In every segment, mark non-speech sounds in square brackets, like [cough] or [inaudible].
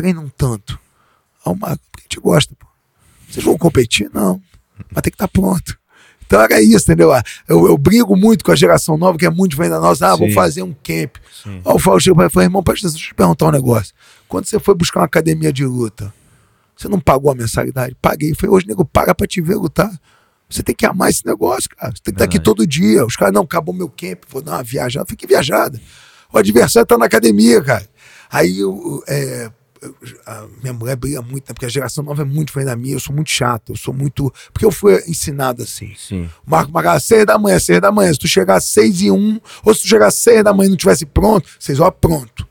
treinam tanto? Ah, o Marco, porque a gente gosta, pô. Vocês vão competir? Não. Mas tem que estar tá pronto. Então era isso, entendeu? Ah, eu, eu brigo muito com a geração nova, que é muito diferente da nossa. Ah, vou fazer um camp. Sim. Aí eu falo, chego para irmão, presta atenção, deixa eu te perguntar um negócio. Quando você foi buscar uma academia de luta, você não pagou a mensalidade? Paguei. Falei, hoje, nego, paga pra te ver lutar. Você tem que amar esse negócio, cara. Você tem que estar aqui todo dia. Os caras, não, acabou meu camp, vou dar uma viajada. Fique viajada. O adversário tá na academia, cara. Aí é, a minha mulher briga muito, né? porque a geração nova é muito diferente da minha, eu sou muito chato, eu sou muito. Porque eu fui ensinado assim. Sim. Marco Magalhães, seis da manhã, seis da manhã. Se tu chegar às seis e um, ou se tu chegar às seis da manhã e não tivesse pronto, seis horas pronto.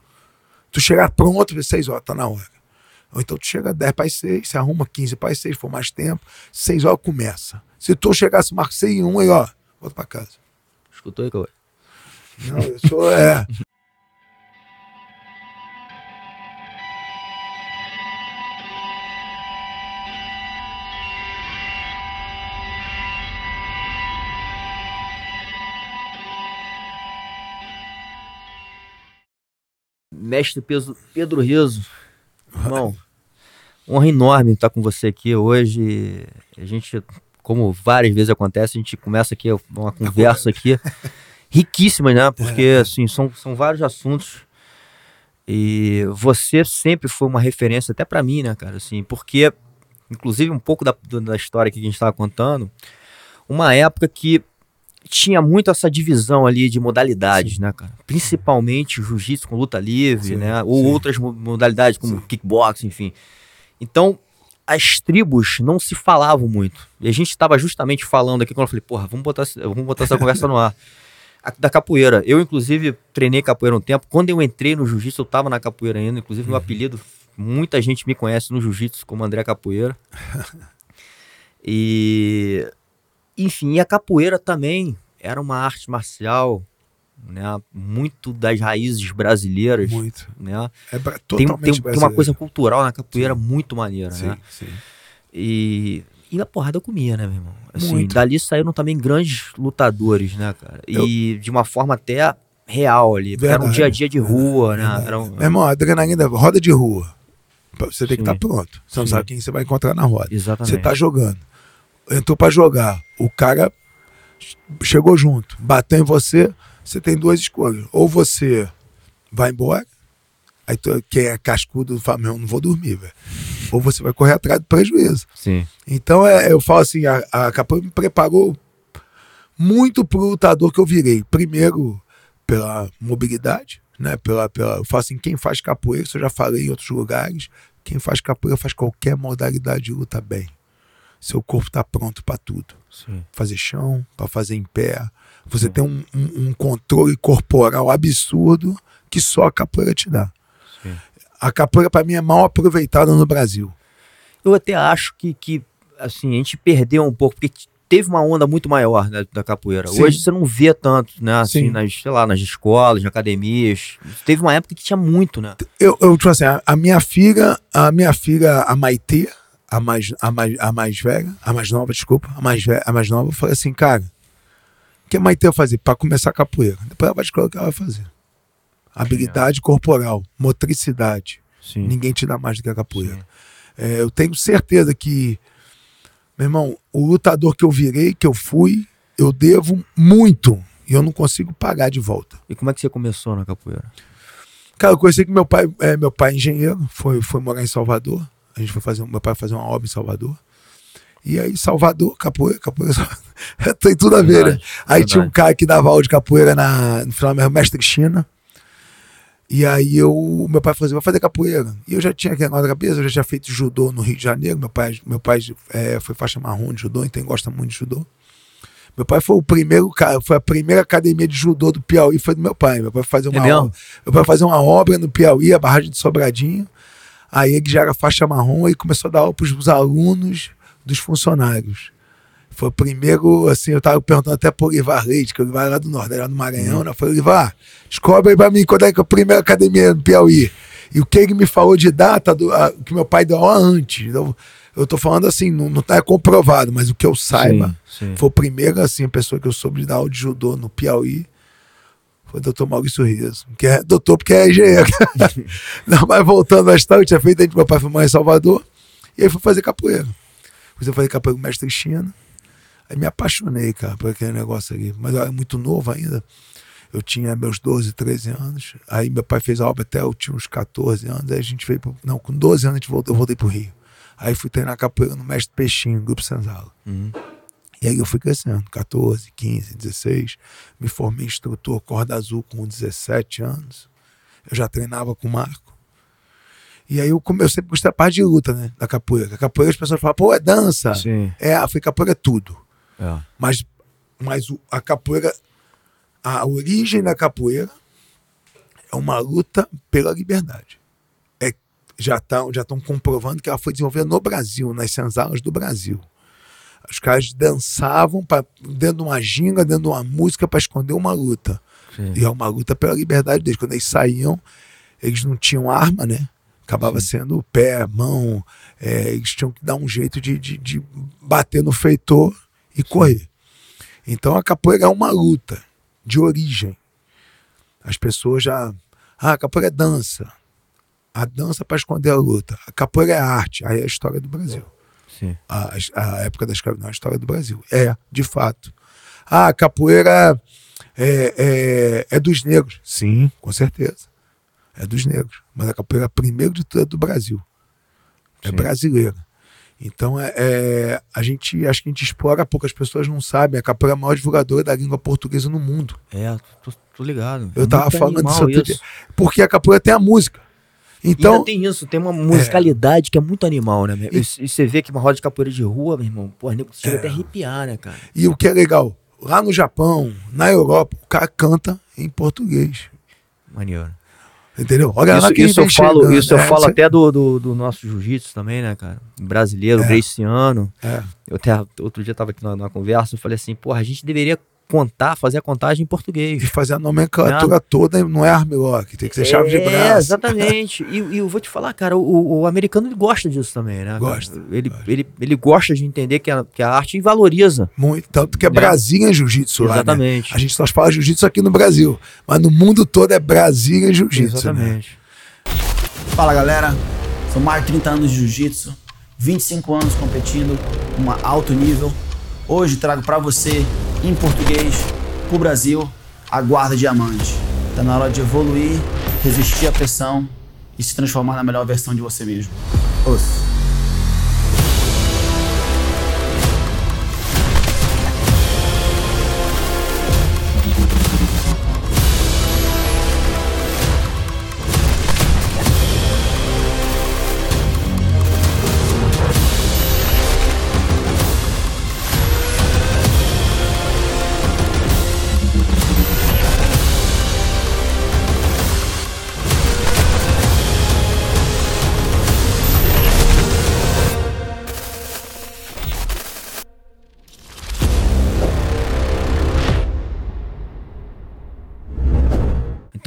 Tu chegar pronto, seis horas, tá na hora. Ou então tu chega dez para as seis, se arruma quinze para as seis, for mais tempo, seis horas começa. Se tu chegasse, marco seis e um, aí ó, volta para casa. Escutou aí, Cauê? Não, eu sou, é. [laughs] mestre Pedro Riso. Irmão, honra enorme estar com você aqui hoje. A gente, como várias vezes acontece, a gente começa aqui uma conversa aqui [laughs] riquíssima, né? Porque, é. assim, são, são vários assuntos. E você sempre foi uma referência até para mim, né, cara? Assim, porque, inclusive, um pouco da, da história que a gente estava contando, uma época que tinha muito essa divisão ali de modalidades, sim. né, cara? Principalmente jiu-jitsu com luta livre, sim, né? Ou sim. outras modalidades como kickboxing, enfim. Então, as tribos não se falavam muito. E a gente estava justamente falando aqui quando eu falei, porra, vamos botar, vamos botar essa conversa no ar. [laughs] da capoeira. Eu, inclusive, treinei capoeira um tempo. Quando eu entrei no jiu-jitsu, eu estava na capoeira ainda. Inclusive, uhum. meu apelido, muita gente me conhece no jiu-jitsu como André Capoeira. [laughs] e enfim, e a capoeira também era uma arte marcial né, muito das raízes brasileiras. Muito. Né? É tem, tem, tem, uma coisa cultural na capoeira sim. muito maneira, sim, né? Sim. E, e a porrada eu comia, né, meu irmão? Assim, muito. dali saíram também grandes lutadores, né, cara? E eu... de uma forma até real ali. Era um dia a dia de rua, né? Era um... Meu irmão, a adrenalina, roda de rua. Você tem que estar tá pronto. Você não sabe quem você vai encontrar na roda. Exatamente. Você está jogando entrou para jogar, o cara chegou junto, bateu em você, você tem duas escolhas. Ou você vai embora, aí tu, quem é cascudo fala, meu, não vou dormir, velho. Ou você vai correr atrás do prejuízo. Sim. Então é, eu falo assim, a, a capoeira me preparou muito pro lutador que eu virei. Primeiro, pela mobilidade, né? Pela, pela, eu falo assim, quem faz capoeira, isso eu já falei em outros lugares, quem faz capoeira faz qualquer modalidade de luta bem seu corpo está pronto para tudo. Sim. Fazer chão, para fazer em pé. Você Sim. tem um, um, um, controle corporal absurdo que só a capoeira te dá. Sim. A capoeira, para mim, é mal aproveitada no Brasil. Eu até acho que, que assim, a gente perdeu um pouco, porque teve uma onda muito maior né, da capoeira. Sim. Hoje você não vê tanto, né? Assim, nas, sei lá, nas escolas, nas academias. Teve uma época que tinha muito, né? Eu, eu tipo assim, a, a minha filha, a minha filha, a Maitê, a mais, a mais, a mais velha, a mais nova, desculpa, a mais, velha, a mais nova, eu falei assim, cara, o que a Maite vai fazer? Para começar a capoeira. Depois ela vai escolher o que ela vai fazer. Habilidade corporal, motricidade. Sim. Ninguém te dá mais do que a capoeira. É, eu tenho certeza que, meu irmão, o lutador que eu virei, que eu fui, eu devo muito. E eu não consigo pagar de volta. E como é que você começou na capoeira? Cara, eu conheci que meu pai, é, meu pai é engenheiro, foi, foi morar em Salvador. A gente foi fazer, meu pai fazer uma obra em Salvador. E aí, Salvador, capoeira, capoeira, [laughs] tem tudo a ver, né? Aí tinha um cara que dava aula de capoeira na, no final, meu mestre China. E aí eu, meu pai falou assim, vai fazer capoeira. E eu já tinha aquele negócio na cabeça, eu já tinha feito judô no Rio de Janeiro. Meu pai, meu pai é, foi faixa marrom de judô, então gosta muito de judô. Meu pai foi o primeiro cara, foi a primeira academia de judô do Piauí, foi do meu pai. Meu pai fazer uma, é obra, meu pai fazer uma obra no Piauí, a barragem de Sobradinho. Aí ele já era faixa marrom e começou a dar aula para os alunos dos funcionários. Foi o primeiro, assim, eu estava perguntando até para o Olivar Leite, que o Olivar é lá do Nordeste, lá do Maranhão, uhum. né? Eu falei, Olivar, descobre aí para mim quando é que é a primeira academia no Piauí. E o que ele me falou de data, do, a, que meu pai deu aula antes. Eu, eu tô falando assim, não, não tá comprovado, mas o que eu saiba, sim, sim. foi o primeiro, assim, a pessoa que eu soube de dar aula de judô no Piauí Foi o doutor Maurício Riso, que é doutor porque é engenheiro. [laughs] Não, mas voltando à história, eu tinha feito, meu pai foi mãe em Salvador, e aí fui fazer capoeira. Fui fazer capoeira com o mestre China. Aí me apaixonei, cara, por aquele negócio ali. Mas eu era muito novo ainda. Eu tinha meus 12, 13 anos. Aí meu pai fez a obra até eu tinha uns 14 anos. Aí a gente veio pro, Não, com 12 anos a gente voltou, eu voltei pro Rio. Aí fui treinar capoeira no Mestre Peixinho, Grupo Senzala. Uhum. E aí eu fui crescendo, 14, 15, 16. Me formei instrutor corda azul com 17 anos. Eu já treinava com o Marco. E aí eu, eu sempre gostei da parte de luta, né? Da capoeira. A capoeira as pessoas falam, pô, é dança. Sim. É, falei, capoeira é tudo. É. Mas, mas a capoeira, a origem da capoeira é uma luta pela liberdade. É, já estão já tão comprovando que ela foi desenvolvida no Brasil, nas senzalas do Brasil. Os caras dançavam pra, dentro de uma ginga, dentro de uma música para esconder uma luta. Sim. E é uma luta pela liberdade deles. Quando eles saíam, eles não tinham arma, né? Acabava sendo pé, mão. é, eles tinham que dar um jeito de, de, de bater no feitor e correr. Então a capoeira é uma luta de origem. As pessoas já. Ah, a capoeira é dança. A dança para esconder a luta. A capoeira é arte. Aí é a história do Brasil Sim. A, a época da escravidão, a história do Brasil. É, de fato. Ah, a capoeira é, é, é dos negros. Sim, com certeza. É dos negros. Mas a capoeira, primeiro de tudo, é do Brasil. É Sim. brasileira. Então, é, é, a gente, acho que a gente explora pouco, as pessoas não sabem. A capoeira é a maior divulgadora da língua portuguesa no mundo. É, tô, tô ligado. Eu tava Muito falando disso. Porque a capoeira tem a música. Então, Então, tem isso, tem uma musicalidade que é muito animal, né? E, e você vê que uma roda de capoeira de rua, meu irmão, pô, nego chega É. até a arrepiar, né, cara? e o que é legal, lá no Japão, na Europa, o cara canta em português. Maneiro. Entendeu? Olha lá Isso, quem isso eu falo, chegando, isso eu é, falo isso- até do, do, do nosso jiu-jitsu também, né, cara? Brasileiro, É. greciano. É. Eu até outro dia tava aqui na, na conversa, eu falei assim, porra, a gente deveria contar, fazer a contagem em E português. fazer a nomenclatura toda não é armlock, tem que ser chave de É, braço. exatamente. E, e eu vou te falar, cara, o, o americano ele gosta disso também, né? Gosta, Ele, Ele, ele gosta de entender que a, que a arte valoriza. Muito, tanto que é Né? Brasília Jiu-Jitsu lá, né? Exatamente. A gente só fala Jiu-Jitsu aqui no Brasil, mas no mundo todo é Brasília Jiu-Jitsu. Né? Exatamente. Fala galera, são mais de 30 anos de jiu-jitsu, 25 anos competindo, um alto nível. Hoje trago pra você, em português, pro Brasil, a guarda diamante. Tá na hora de evoluir, resistir à pressão e se transformar na melhor versão de você mesmo. Os.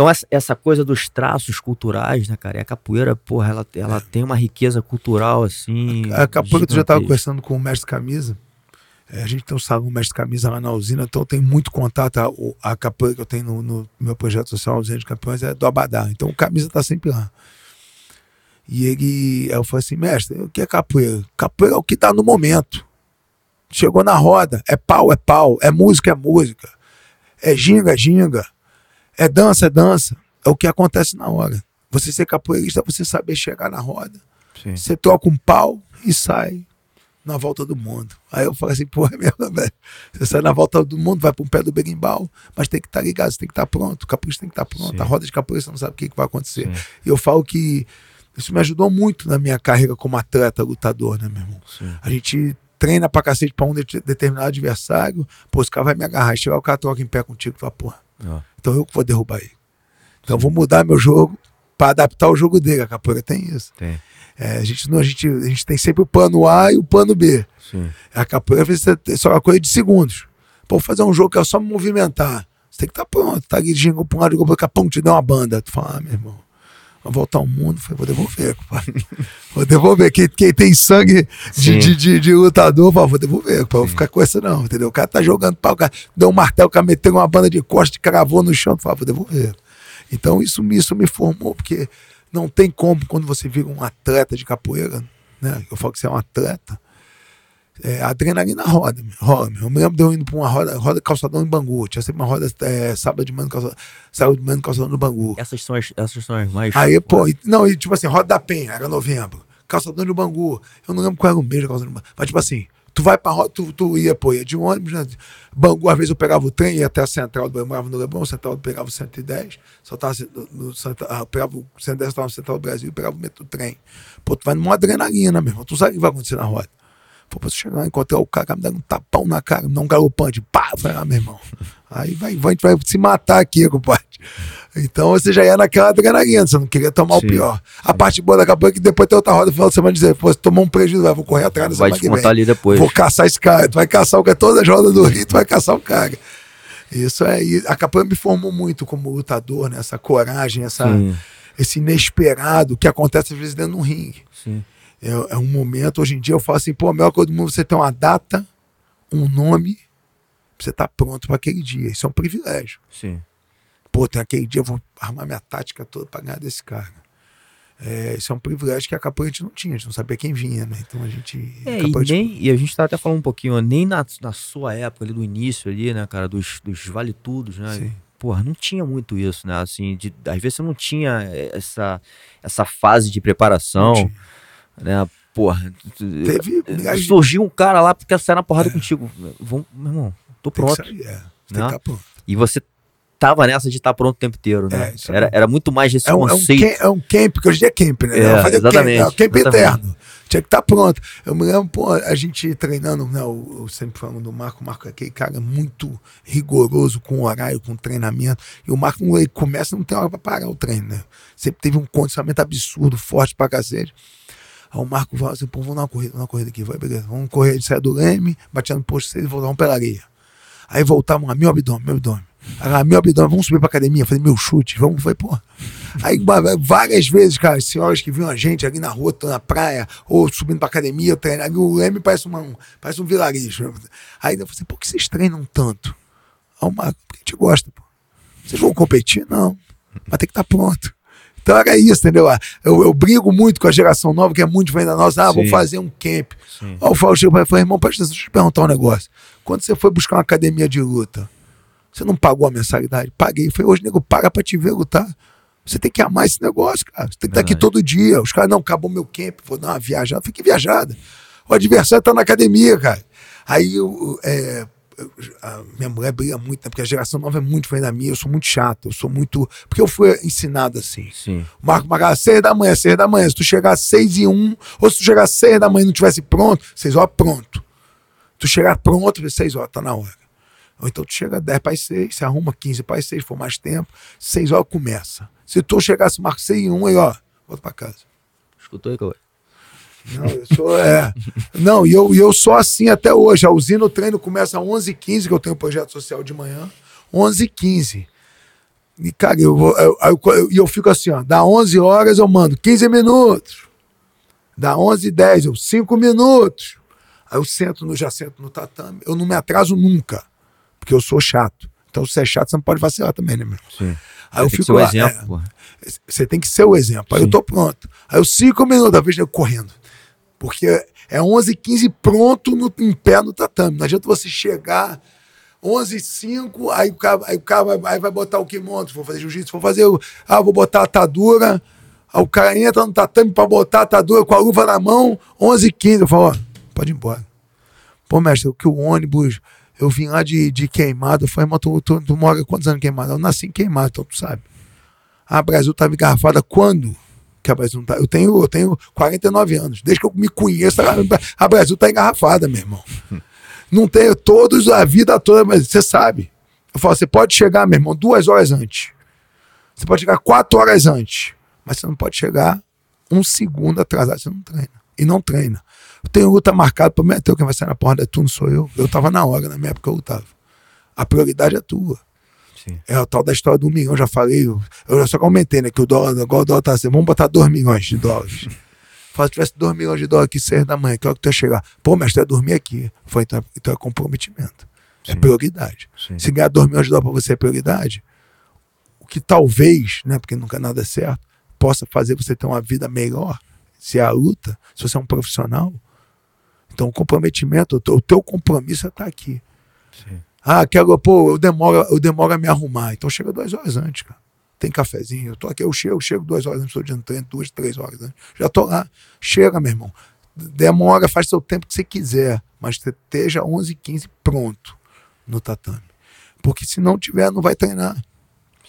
Então essa, coisa dos traços culturais, né, cara? E a capoeira, porra, ela, ela tem uma riqueza cultural, assim. A capoeira, tu já estava gigantesca. conversando com o mestre Camisa. É, a gente tem um salão mestre Camisa lá na usina, então tem muito contato. A, a capoeira que eu tenho no, no meu projeto social Usina de Campeões é do Abadá. Então o Camisa tá sempre lá. E ele, eu falei assim, mestre, o que é capoeira? Capoeira é o que dá no momento. Chegou na roda, é pau, é pau, é música, é música, é ginga, é ginga, é dança, é dança. É o que acontece na hora. Você ser capoeirista é você saber chegar na roda, Sim. você troca um pau e sai na volta do mundo. Aí eu falei assim, pô, é mesmo, [laughs] velho. Você sai na volta do mundo, vai para um pé do berimbau, mas tem que estar ligado, você tem que estar pronto, o capoeira tem que estar pronto. Sim. A roda de capoeira você não sabe o que, que vai acontecer. Sim. E eu falo que isso me ajudou muito na minha carreira como atleta, lutador, né, meu irmão? Sim. A gente treina pra cacete pra um de- determinado adversário, pô, esse cara vai me agarrar, chegar o cara troca em pé contigo, tu fala, porra, Ó. então eu que vou derrubar ele. Então eu vou mudar meu jogo pra adaptar o jogo dele. A capoeira tem isso. Tem. É, a, gente, não, a, gente, a gente tem sempre o plano A e o plano B. Sim. A capoeira vezes, é só uma coisa de segundos. Pô, fazer um jogo que é só me movimentar. Você tem que estar pronto. Tá ali gingo pra um lado, pro outro, pum, te deu uma banda. Tu fala, ah, meu irmão, Vai voltar ao mundo. Falei, vou devolver, compadre. vou devolver. Quem, quem tem sangue de, de, de, de, lutador, vou devolver. Pra vou ficar com essa, não, entendeu? O cara tá jogando pau, o cara deu um martelo, o cara meteu uma banda de costas, cravou no chão, falei, vou devolver. Então isso, isso me formou, porque não tem como, quando você vira um atleta de capoeira, né? Eu falo que você é um atleta, é, adrenalina roda, roda. Eu me lembro de eu indo pra uma roda, roda calçadão em Bangu. Tinha sempre uma roda é, sábado de manhã calçadão, sábado de manhã calçadão no Bangu. Essas são as, essas são as mais. Aí, pô, e, não, e tipo assim, roda da Penha, era novembro. Calçadão de Bangu. Eu não lembro qual era o mês calçadão de Bangu. Mas, tipo assim, tu vai pra roda, tu, tu ia, pô, ia de ônibus, né? Bangu, às vezes eu pegava o trem, ia até a central do eu morava no Leblon, central pegava o 110, só tava no, no, ah, pegava o 110, tava no central do Brasil, pegava o metrô trem. Pô, tu vai numa adrenalina, meu irmão. Tu sabe o que vai acontecer na roda. Pô, você chegar lá, encontrar o cara, me dando um tapão na cara, me dar um galopante, pá, vai lá, meu irmão. Aí vai, vai, vai se matar aqui, compadre. Então você já ia naquela adrenalina, você não queria tomar sim, o pior. Sim. A parte boa da campanha é que depois tem outra roda no final de semana dizer, pô, você tomou um prejuízo, vai, vou correr atrás dessa Vai descontar ali depois. Vou caçar esse cara, tu vai caçar o cara, todas as rodas do Rio, tu vai caçar o cara. Isso é, a campanha me formou muito como lutador, né? Essa coragem, essa, esse inesperado que acontece às vezes dentro de um ringue. Sim é, é, um momento, hoje em dia eu falo assim, pô, a melhor coisa do mundo é você ter uma data, um nome, você tá pronto para aquele dia. Isso é um privilégio. Sim. Pô, tem aquele dia, eu vou armar minha tática toda para ganhar desse cara. É, isso é um privilégio que a capoeira a gente não tinha, a gente não sabia quem vinha, né? Então a gente. É, a, e, nem, e a gente tá até falando um pouquinho, nem na, na sua época ali, do início ali, né, cara, dos, dos vale-tudos, né? Sim. Porra, não tinha muito isso, né? Assim, de, às vezes você não tinha essa, essa fase de preparação né? Porra, Teve, surgiu um cara lá porque sair na porrada é. contigo. Vamos, meu irmão, tô pronto. Sair, é. né? Tá pronto. E você tava nessa de estar tá pronto o tempo inteiro, né? É, era, era muito mais esse é um, conceito. É um, camp, que hoje dia é camp, né? É, exatamente. Camp, é camp exatamente. eterno. Tinha que estar tá pronto. Eu me lembro, pô, a gente treinando, né? Eu, eu sempre falando do Marco, o Marco é aquele cara muito rigoroso com horário, com treinamento. E o Marco, ele começa, não tem hora pra parar o treino, né? Sempre teve um condicionamento absurdo, forte pra cacete. Aí o Marco fala assim, pô, vamos dar uma corrida, uma corrida aqui, vai, beleza. Vamos correr, ele sai do Leme, batia no posto 6 e voltamos pela areia. Aí voltamos lá, meu abdômen, meu abdômen. Aí, meu abdômen, vamos subir pra academia, fazer meu chute, vamos, foi, pô. Aí várias vezes, cara, as senhoras que viam a gente ali na rua, na praia, ou subindo pra academia, treinando, o Leme parece, uma, um, parece um vilarejo. Aí eu falei assim, por que vocês treinam tanto? Aí o Marco, porque a gente gosta, pô. Vocês vão competir? Não. Mas tem que estar tá pronto. Então era isso, entendeu? Ah, eu, eu brigo muito com a geração nova, que é muito diferente da nossa. Ah, Sim. vou fazer um camp. Sim. Aí eu falo, chego para irmão, presta deixa eu te perguntar um negócio. Quando você foi buscar uma academia de luta, você não pagou a mensalidade? Paguei. Falei, hoje, nego, paga para te ver lutar. Você tem que amar esse negócio, cara. Você tem que estar aqui todo dia. Os caras, não, acabou meu camp, vou dar uma viajada. Fique viajada. O adversário tá na academia, cara. Aí, é, a minha mulher briga muito, né? porque a geração nova é muito diferente da minha, eu sou muito chato, eu sou muito. Porque eu fui ensinado assim. Sim. Marco Magalhães, seis da manhã, seis da manhã. Se tu chegar às seis e um, ou se tu chegar às seis da manhã e não tivesse pronto, seis horas pronto. Tu chegar pronto, seis horas, tá na hora. Ou então tu chega dez para as seis, se arruma quinze para as seis, for mais tempo, seis horas começa. Se tu chegasse, Marco, seis e um, aí ó, volta para casa. Escutou aí, Cauê? Não, eu sou, é. Não, e eu, eu sou assim até hoje. A usina, o treino começa às 11h15, que eu tenho um projeto social de manhã. 11h15. E, cara, eu, eu, eu, eu, fico assim, ó. Dá 11 horas, eu mando 15 minutos. Dá 11 h 10, eu 5 minutos. Aí eu sento no, já sento no tatame. Eu não me atraso nunca, porque eu sou chato. Então, se é chato, você não pode vacilar também, né, meu? Sim. Aí eu fico lá. Exemplo, é, você tem que ser o exemplo. Aí Sim. eu tô pronto. Aí eu 5 minutos, às vezes eu correndo. Porque é 11 15 pronto no, em pé no tatame. Não adianta você chegar 11 5 aí o cara, aí o cara vai, aí vai botar o kimono, for fazer jiu-jitsu, for fazer, ah, vou botar a atadura, aí o cara entra no tatame para botar a atadura com a luva na mão, 11 15 eu falo, ó, pode ir embora. Pô, mestre, que o ônibus, eu vim lá de, de queimado, falei, mas tu, tu, tu mora quantos anos queimado? Eu nasci em queimado, então tu sabe. Ah, Brasil tava engarrafada quando? Que a Brasil não tá. Eu tenho, eu tenho 49 anos. Desde que eu me conheço, a Brasil tá engarrafada, meu irmão. Não tenho todos a vida toda, mas você sabe. Eu falo, você pode chegar, meu irmão, duas horas antes. Você pode chegar quatro horas antes. Mas você não pode chegar um segundo atrasado, você não treina. E não treina. Eu tenho luta marcada para meter quem vai sair na porra é tu, não sou eu. Eu tava na hora, na minha época eu lutava. A prioridade é tua. Sim. É o tal da história do milhão, já falei. Eu só comentei, né? Que o dólar, agora o dólar tá assim, vamos botar 2 milhões de dólares. [laughs] Fala, se tivesse 2 milhões de dólares aqui, 6 da manhã, que hora que tu ia chegar? Pô, mestre, ia dormir aqui. Foi, então, então é comprometimento. É Sim. É prioridade. Sim. Se ganhar 2 milhões de dólares pra você é prioridade, o que talvez, né? Porque nunca nada é certo, possa fazer você ter uma vida melhor, se é a luta, se você é um profissional. Então o comprometimento, o teu compromisso é estar tá aqui. Sim. Ah, quero, pô, eu demoro, eu demoro a me arrumar. Então chega duas horas antes, cara. Tem cafezinho, eu tô aqui, eu chego, eu chego duas horas antes, estou de treino, duas, três horas antes. Já tô lá. Chega, meu irmão. Demora, faz seu tempo que você quiser, mas esteja 11, 15 pronto no tatame. Porque se não tiver, não vai treinar.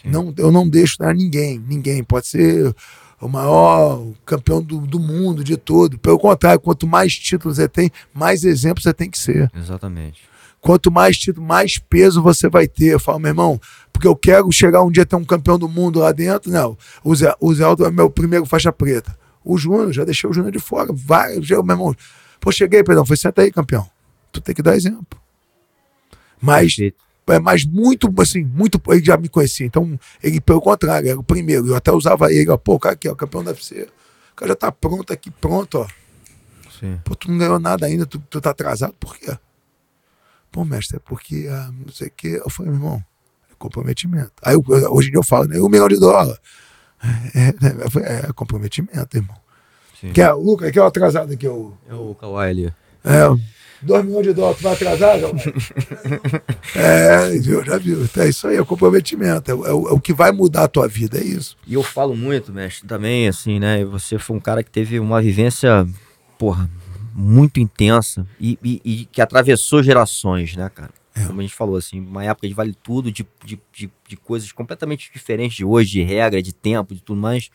Não, eu não deixo treinar ninguém, ninguém. Pode ser o maior campeão do, do mundo, de tudo. Pelo contrário, quanto mais títulos você tem, mais exemplos você tem que ser. Exatamente. Quanto mais título, mais peso você vai ter. Eu falo, meu irmão, porque eu quero chegar um dia ter um campeão do mundo lá dentro. Não, o Zé, o Zé Aldo é meu primeiro faixa preta. O Júnior, já deixei o Júnior de fora. Vai, meu irmão. Pô, cheguei, perdão, foi senta aí, campeão. Tu tem que dar exemplo. Mas, é, mas muito, assim, muito, ele já me conhecia. Então, ele, pelo contrário, era o primeiro. Eu até usava ele, ó, pô, cara aqui, ó, campeão da UFC. O cara já tá pronto aqui, pronto, ó. Sim. Pô, tu não ganhou nada ainda, tu, tu tá atrasado, por quê? Pô, mestre, é porque ah, não sei o que. Eu falei, meu irmão, é comprometimento. Aí eu, hoje em dia eu falo, né? Um milhão de dólares. É, é, é comprometimento, irmão. Sim. Que é o Lucas, que é o atrasado aqui, o. É o Kawhi ali. É, dois milhões de dólares, tu vai atrasar, [laughs] É, viu, já viu. É isso aí, é o comprometimento. É, é, é, o, que vai mudar a tua vida, é isso. E eu falo muito, mestre, também, assim, né? Você foi um cara que teve uma vivência, porra, muito intensa e, e, e que atravessou gerações, né, cara? É. Como a gente falou, assim, uma época de vale tudo, de, de, de, de, coisas completamente diferentes de hoje, de regra, de tempo, de tudo mais.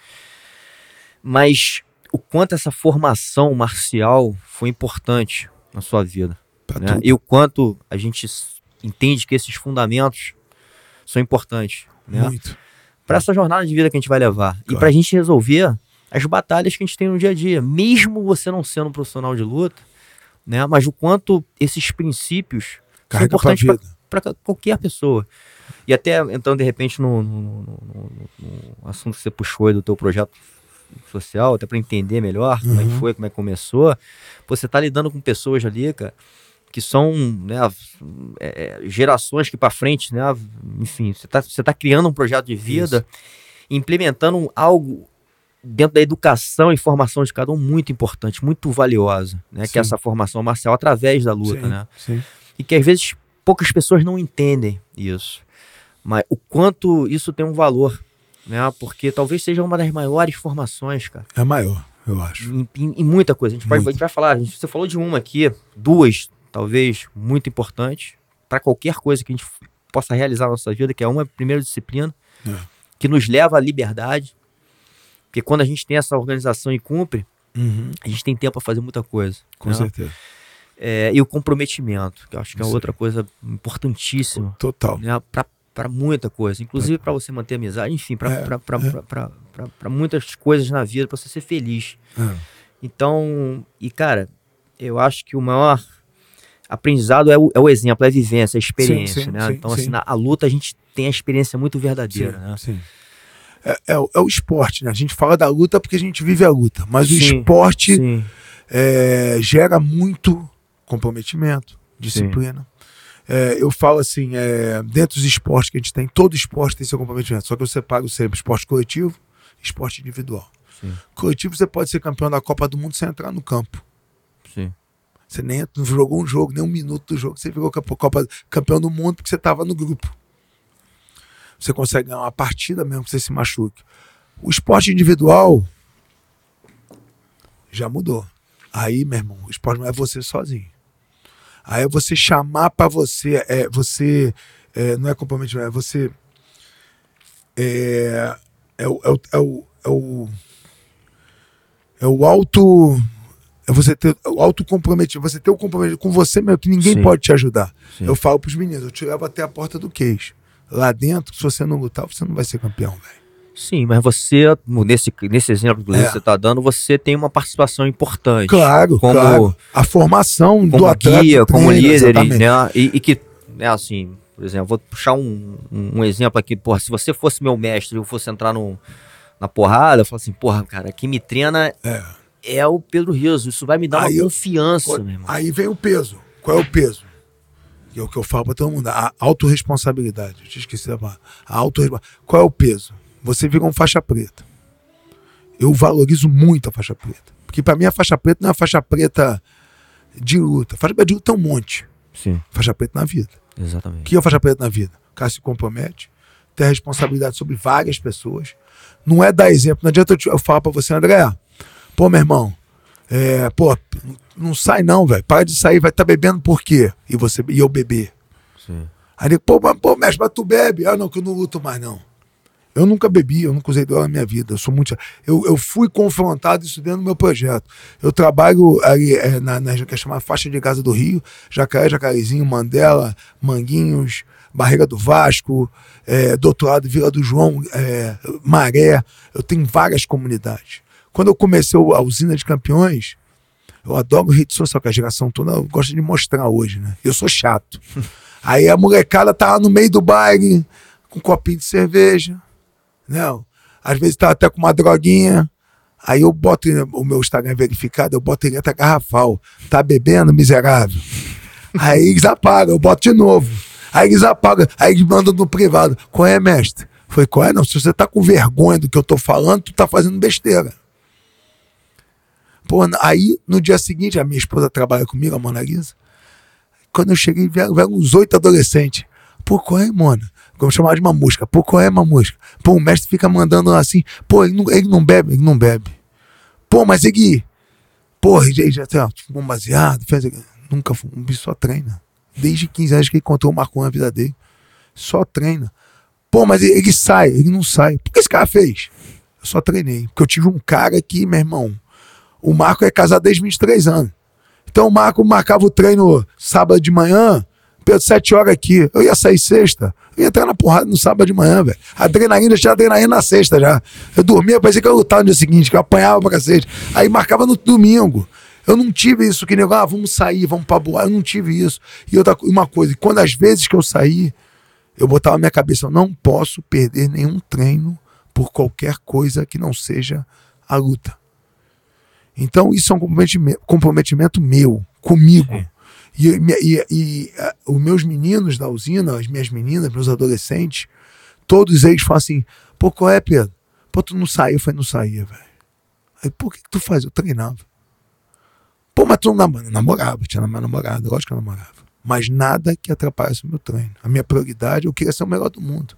Mas o quanto essa formação marcial foi importante na sua vida. Né? E o quanto a gente entende que esses fundamentos são importantes. Né? Muito. Para essa jornada de vida que a gente vai levar. Claro. E para a gente resolver as batalhas que a gente tem no dia a dia, mesmo você não sendo um profissional de luta, né? Mas o quanto esses princípios Carrega são importantes para qualquer pessoa. E até entrando de repente no, no, no, no, assunto que você puxou aí do teu projeto social, até para entender melhor uhum. como é que uhum. foi, como é que começou, você tá lidando com pessoas ali, cara, que são né, é, é gerações que para frente, né, enfim, você tá, você tá criando um projeto de vida, Isso. implementando algo dentro da educação e formação de cada um muito importante, muito valiosa, né? Sim. Que é essa formação marcial através da luta, sim, né? Sim. E que às vezes poucas pessoas não entendem isso. Mas o quanto isso tem um valor, né? Porque talvez seja uma das maiores formações, cara. É maior, eu acho. Em, em, em muita coisa. A gente, vai, a gente vai falar, gente, você falou de uma aqui, duas, talvez, muito importantes, para qualquer coisa que a gente possa realizar na nossa vida, que é uma primeira disciplina, é. que nos leva à liberdade, porque quando a gente tem essa organização e cumpre, uhum. a gente tem tempo para fazer muita coisa. Com né? certeza. É, e o comprometimento, que eu acho que é Sim. outra coisa importantíssima. Total. Né? Para muita coisa, inclusive para você manter amizade, enfim, para é, é. muitas coisas na vida, para você ser feliz. É. Então, e cara, eu acho que o maior aprendizado é o, é o exemplo, é a vivência, a experiência, sim, sim, né? Sim, então, assim, na, a luta a gente tem a experiência muito verdadeira, né? Sim é, é, é, o esporte, né? A gente fala da luta porque a gente vive a luta, mas sim, o esporte é, gera muito comprometimento, disciplina. É, eu falo assim, é, dentro dos esportes que a gente tem, todo esporte tem seu comprometimento, só que eu separo sempre esporte coletivo e esporte individual. Sim. Coletivo você pode ser campeão da Copa do Mundo sem entrar no campo. Sim. Você nem jogou um jogo, nem um minuto do jogo, você virou campeão do mundo porque você estava no grupo você consegue ganhar uma partida mesmo que você se machuque. O esporte individual já mudou. Aí, meu irmão, o esporte não é você sozinho. Aí é você chamar para você, é você é, não é comprometimento, é você é, é, o, é, o, é, o, é o é o auto é você ter o auto comprometimento, você ter o comprometimento com você mesmo, que ninguém Sim. pode te ajudar. Sim. Eu falo pros meninos, eu te levo até a porta do queijo lá dentro, se você não lutar, você não vai ser campeão, velho. Sim, mas você, nesse, nesse exemplo que é. você está dando, você tem uma participação importante. Claro, como, claro. A formação como do atleta. Guia, como líder, né? E, e, que, né, assim, Por exemplo, vou puxar um, um, um exemplo aqui, porra, se você fosse meu mestre e eu fosse entrar no, na porrada, eu falo assim, porra, cara, quem me treina É. é o Pedro Riso. Isso vai me dar Aí uma eu- confiança, meu irmão. Aí vem o peso. Qual é o peso? É o que eu falo pra todo mundo. A autorresponsabilidade. Eu tinha esquecido da palavra. A autorresponsabilidade. Qual é o peso? Você vira um faixa preta. Eu valorizo muito a faixa preta. Porque pra mim a faixa preta não é a faixa preta de luta. A faixa preta de luta é um monte. Sim, Faixa preta na vida. O exatamente. que é a faixa preta na vida? O cara se compromete, tem a responsabilidade sobre várias pessoas. Não é dar exemplo. Não adianta eu, te- eu falar pra você, André. Pô, meu irmão, é, pô, não sai não, velho. Para de sair, vai estar bebendo por quê? E, você, e eu beber. Sim. Aí ele, pô, mas, pô, mestre, mas tu bebe? Ah, não, que eu não luto mais, não. Eu nunca bebi, eu nunca usei droga na minha vida. Eu sou muito. Eu, eu fui confrontado isso dentro do meu projeto. Eu trabalho ali é, na, na que é chamada faixa de Gaza do Rio, Jacaré, Jacarezinho, Mandela, Manguinhos, Barreira do Vasco, é, do outro lado, Vila do João, é, Maré. Eu tenho várias comunidades. Quando eu comecei a usina de campeões, eu adoro rede social, que a geração toda eu gosto de mostrar hoje, né? Eu sou chato. [laughs] Aí a molecada tá lá no meio do baile, com um copinho de cerveja, né? Às vezes tá até com uma droguinha. Aí eu boto o meu Instagram verificado, eu boto em letra garrafal. Tá bebendo, miserável? Aí eles apagam, eu boto de novo. Aí eles apagam, aí eles mandam no privado. Qual é, mestre? Foi qual é? Não, se você tá com vergonha do que eu tô falando, tu tá fazendo besteira. Pô, aí no dia seguinte, a minha esposa trabalha comigo, a Mona Lisa. Quando eu cheguei, vieram, vieram uns oito adolescentes. Pô, qual é, Mona? Vamos chamar de mamusca. Pô, qual é, mamusca? Pô, o mestre fica mandando assim. Pô, ele não, ele não bebe, ele não bebe. Pô, mas ele. Pô, ele já fumou um baseado, fez. Nunca o bicho só treina. Desde 15 anos que ele encontrou o Marcon na vida dele. Só treina. Pô, mas ele, ele sai, ele não sai. Por que esse cara fez? Eu só treinei. Porque eu tive um cara que, meu irmão, o Marco é casado desde 23 anos. Então o Marco marcava o treino sábado de manhã, Pedro, 7 horas aqui. Eu ia sair sexta. Eu ia entrar na porrada no sábado de manhã, velho. Adrenalina já tinha adrenalina na sexta já. Eu dormia, parecia que eu lutar no dia seguinte, que eu apanhava pra cacete. Aí marcava no domingo. Eu não tive isso, que nego, ah, vamos sair, vamos pra boa. Eu não tive isso. E outra, uma coisa, quando às vezes que eu saí, eu botava na minha cabeça, eu não posso perder nenhum treino por qualquer coisa que não seja a luta. Então, isso é um comprometimento, comprometimento meu, comigo. Sim. E, e, e, os meus meninos da usina, as minhas meninas, meus adolescentes, todos eles falam assim: pô, qual é, Pedro? Pô, tu não saiu? Falei: não saía, velho. Aí, por que, que tu faz? Eu treinava. Pô, mas tu não namorava? namorava, tinha minha namorada, lógico que eu namorava. Mas nada que atrapalhasse o meu treino. A minha prioridade, eu queria ser o melhor do mundo.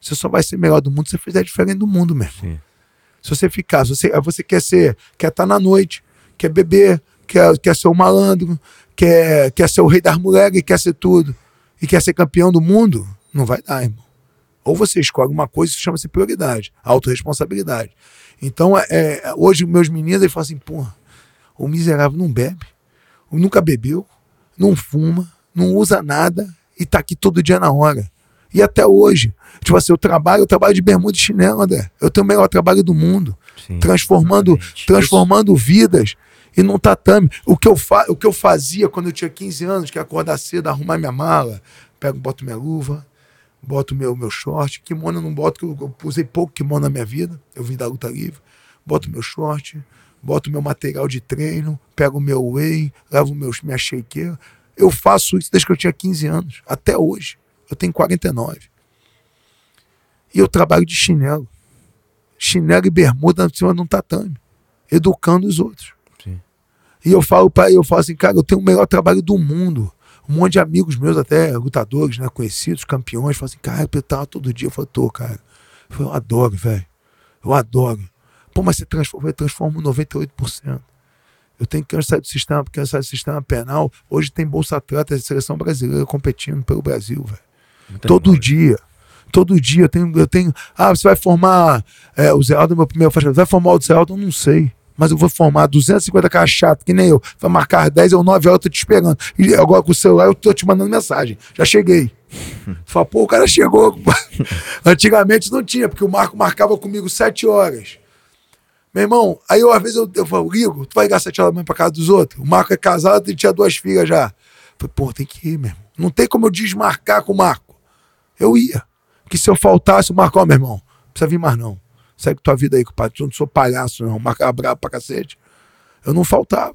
Você só vai ser melhor do mundo se você fizer diferente do mundo mesmo. Sim. Se você ficar, se você, você quer ser, quer estar na noite, quer beber, quer, quer ser o malandro, quer, quer ser o rei das mulheres, quer ser tudo, e quer ser campeão do mundo, não vai dar, irmão. Ou você escolhe uma coisa que chama-se prioridade, autorresponsabilidade. Então, é, é, hoje, meus meninos, eles falam assim, porra, o miserável não bebe, nunca bebeu, não fuma, não usa nada e tá aqui todo dia na hora. E até hoje. Tipo assim, eu trabalho, eu trabalho de bermuda e chinelo, André. Eu tenho o melhor trabalho do mundo. Sim, transformando, exatamente. transformando vidas e num tatame. O que, eu fa o que eu fazia quando eu tinha 15 anos, que é acordar cedo, arrumar minha mala, pego, boto minha luva, boto meu, meu short. Kimono eu não boto, que eu, eu usei pouco kimono na minha vida. Eu vim da luta livre. Boto meu short, boto meu material de treino, pego meu whey, levo meus, minha shakeira. Eu faço isso desde que eu tinha 15 anos, até hoje. Eu tenho 49. E eu trabalho de chinelo. Chinelo e bermuda em cima de um tatame. Educando os outros. Sim. E eu falo para eu falo assim, cara, eu tenho o melhor trabalho do mundo. Um monte de amigos meus, até lutadores, né, conhecidos, campeões, falam assim, cara, eu tava todo dia. Eu falo, tô, cara. Eu, falo, eu adoro, velho. Eu adoro. Pô, mas você transforma, eu transformo 98%. Eu tenho que sair do sistema, porque sair do sistema penal. Hoje tem Bolsa Atleta seleção brasileira competindo pelo Brasil, velho. Todo dia. Todo dia eu tenho, eu tenho. Ah, você vai formar é, o Zé Aldo, meu primeiro faixa. Vai formar o Zé Aldo? Eu não sei. Mas eu vou formar 250 caras chato, que nem eu. Vai marcar 10 ou 9 horas, eu tô te esperando. E agora com o celular eu tô te mandando mensagem. Já cheguei. [laughs] Fala, pô, o cara chegou. [laughs] Antigamente não tinha, porque o Marco marcava comigo 7 horas. Meu irmão, aí eu, às vezes eu, eu falo, Ligo, tu vai ligar 7 horas da manhã pra casa dos outros? O Marco é casado e tinha duas filhas já. Falei, pô, tem que ir, meu irmão. Não tem como eu desmarcar com o Marco. Eu ia. Porque se eu faltasse, o Marco, ó, meu irmão, não precisa vir mais não. Segue tua vida aí, compadre. Eu não sou palhaço, não. Marcava brabo pra cacete. Eu não faltava.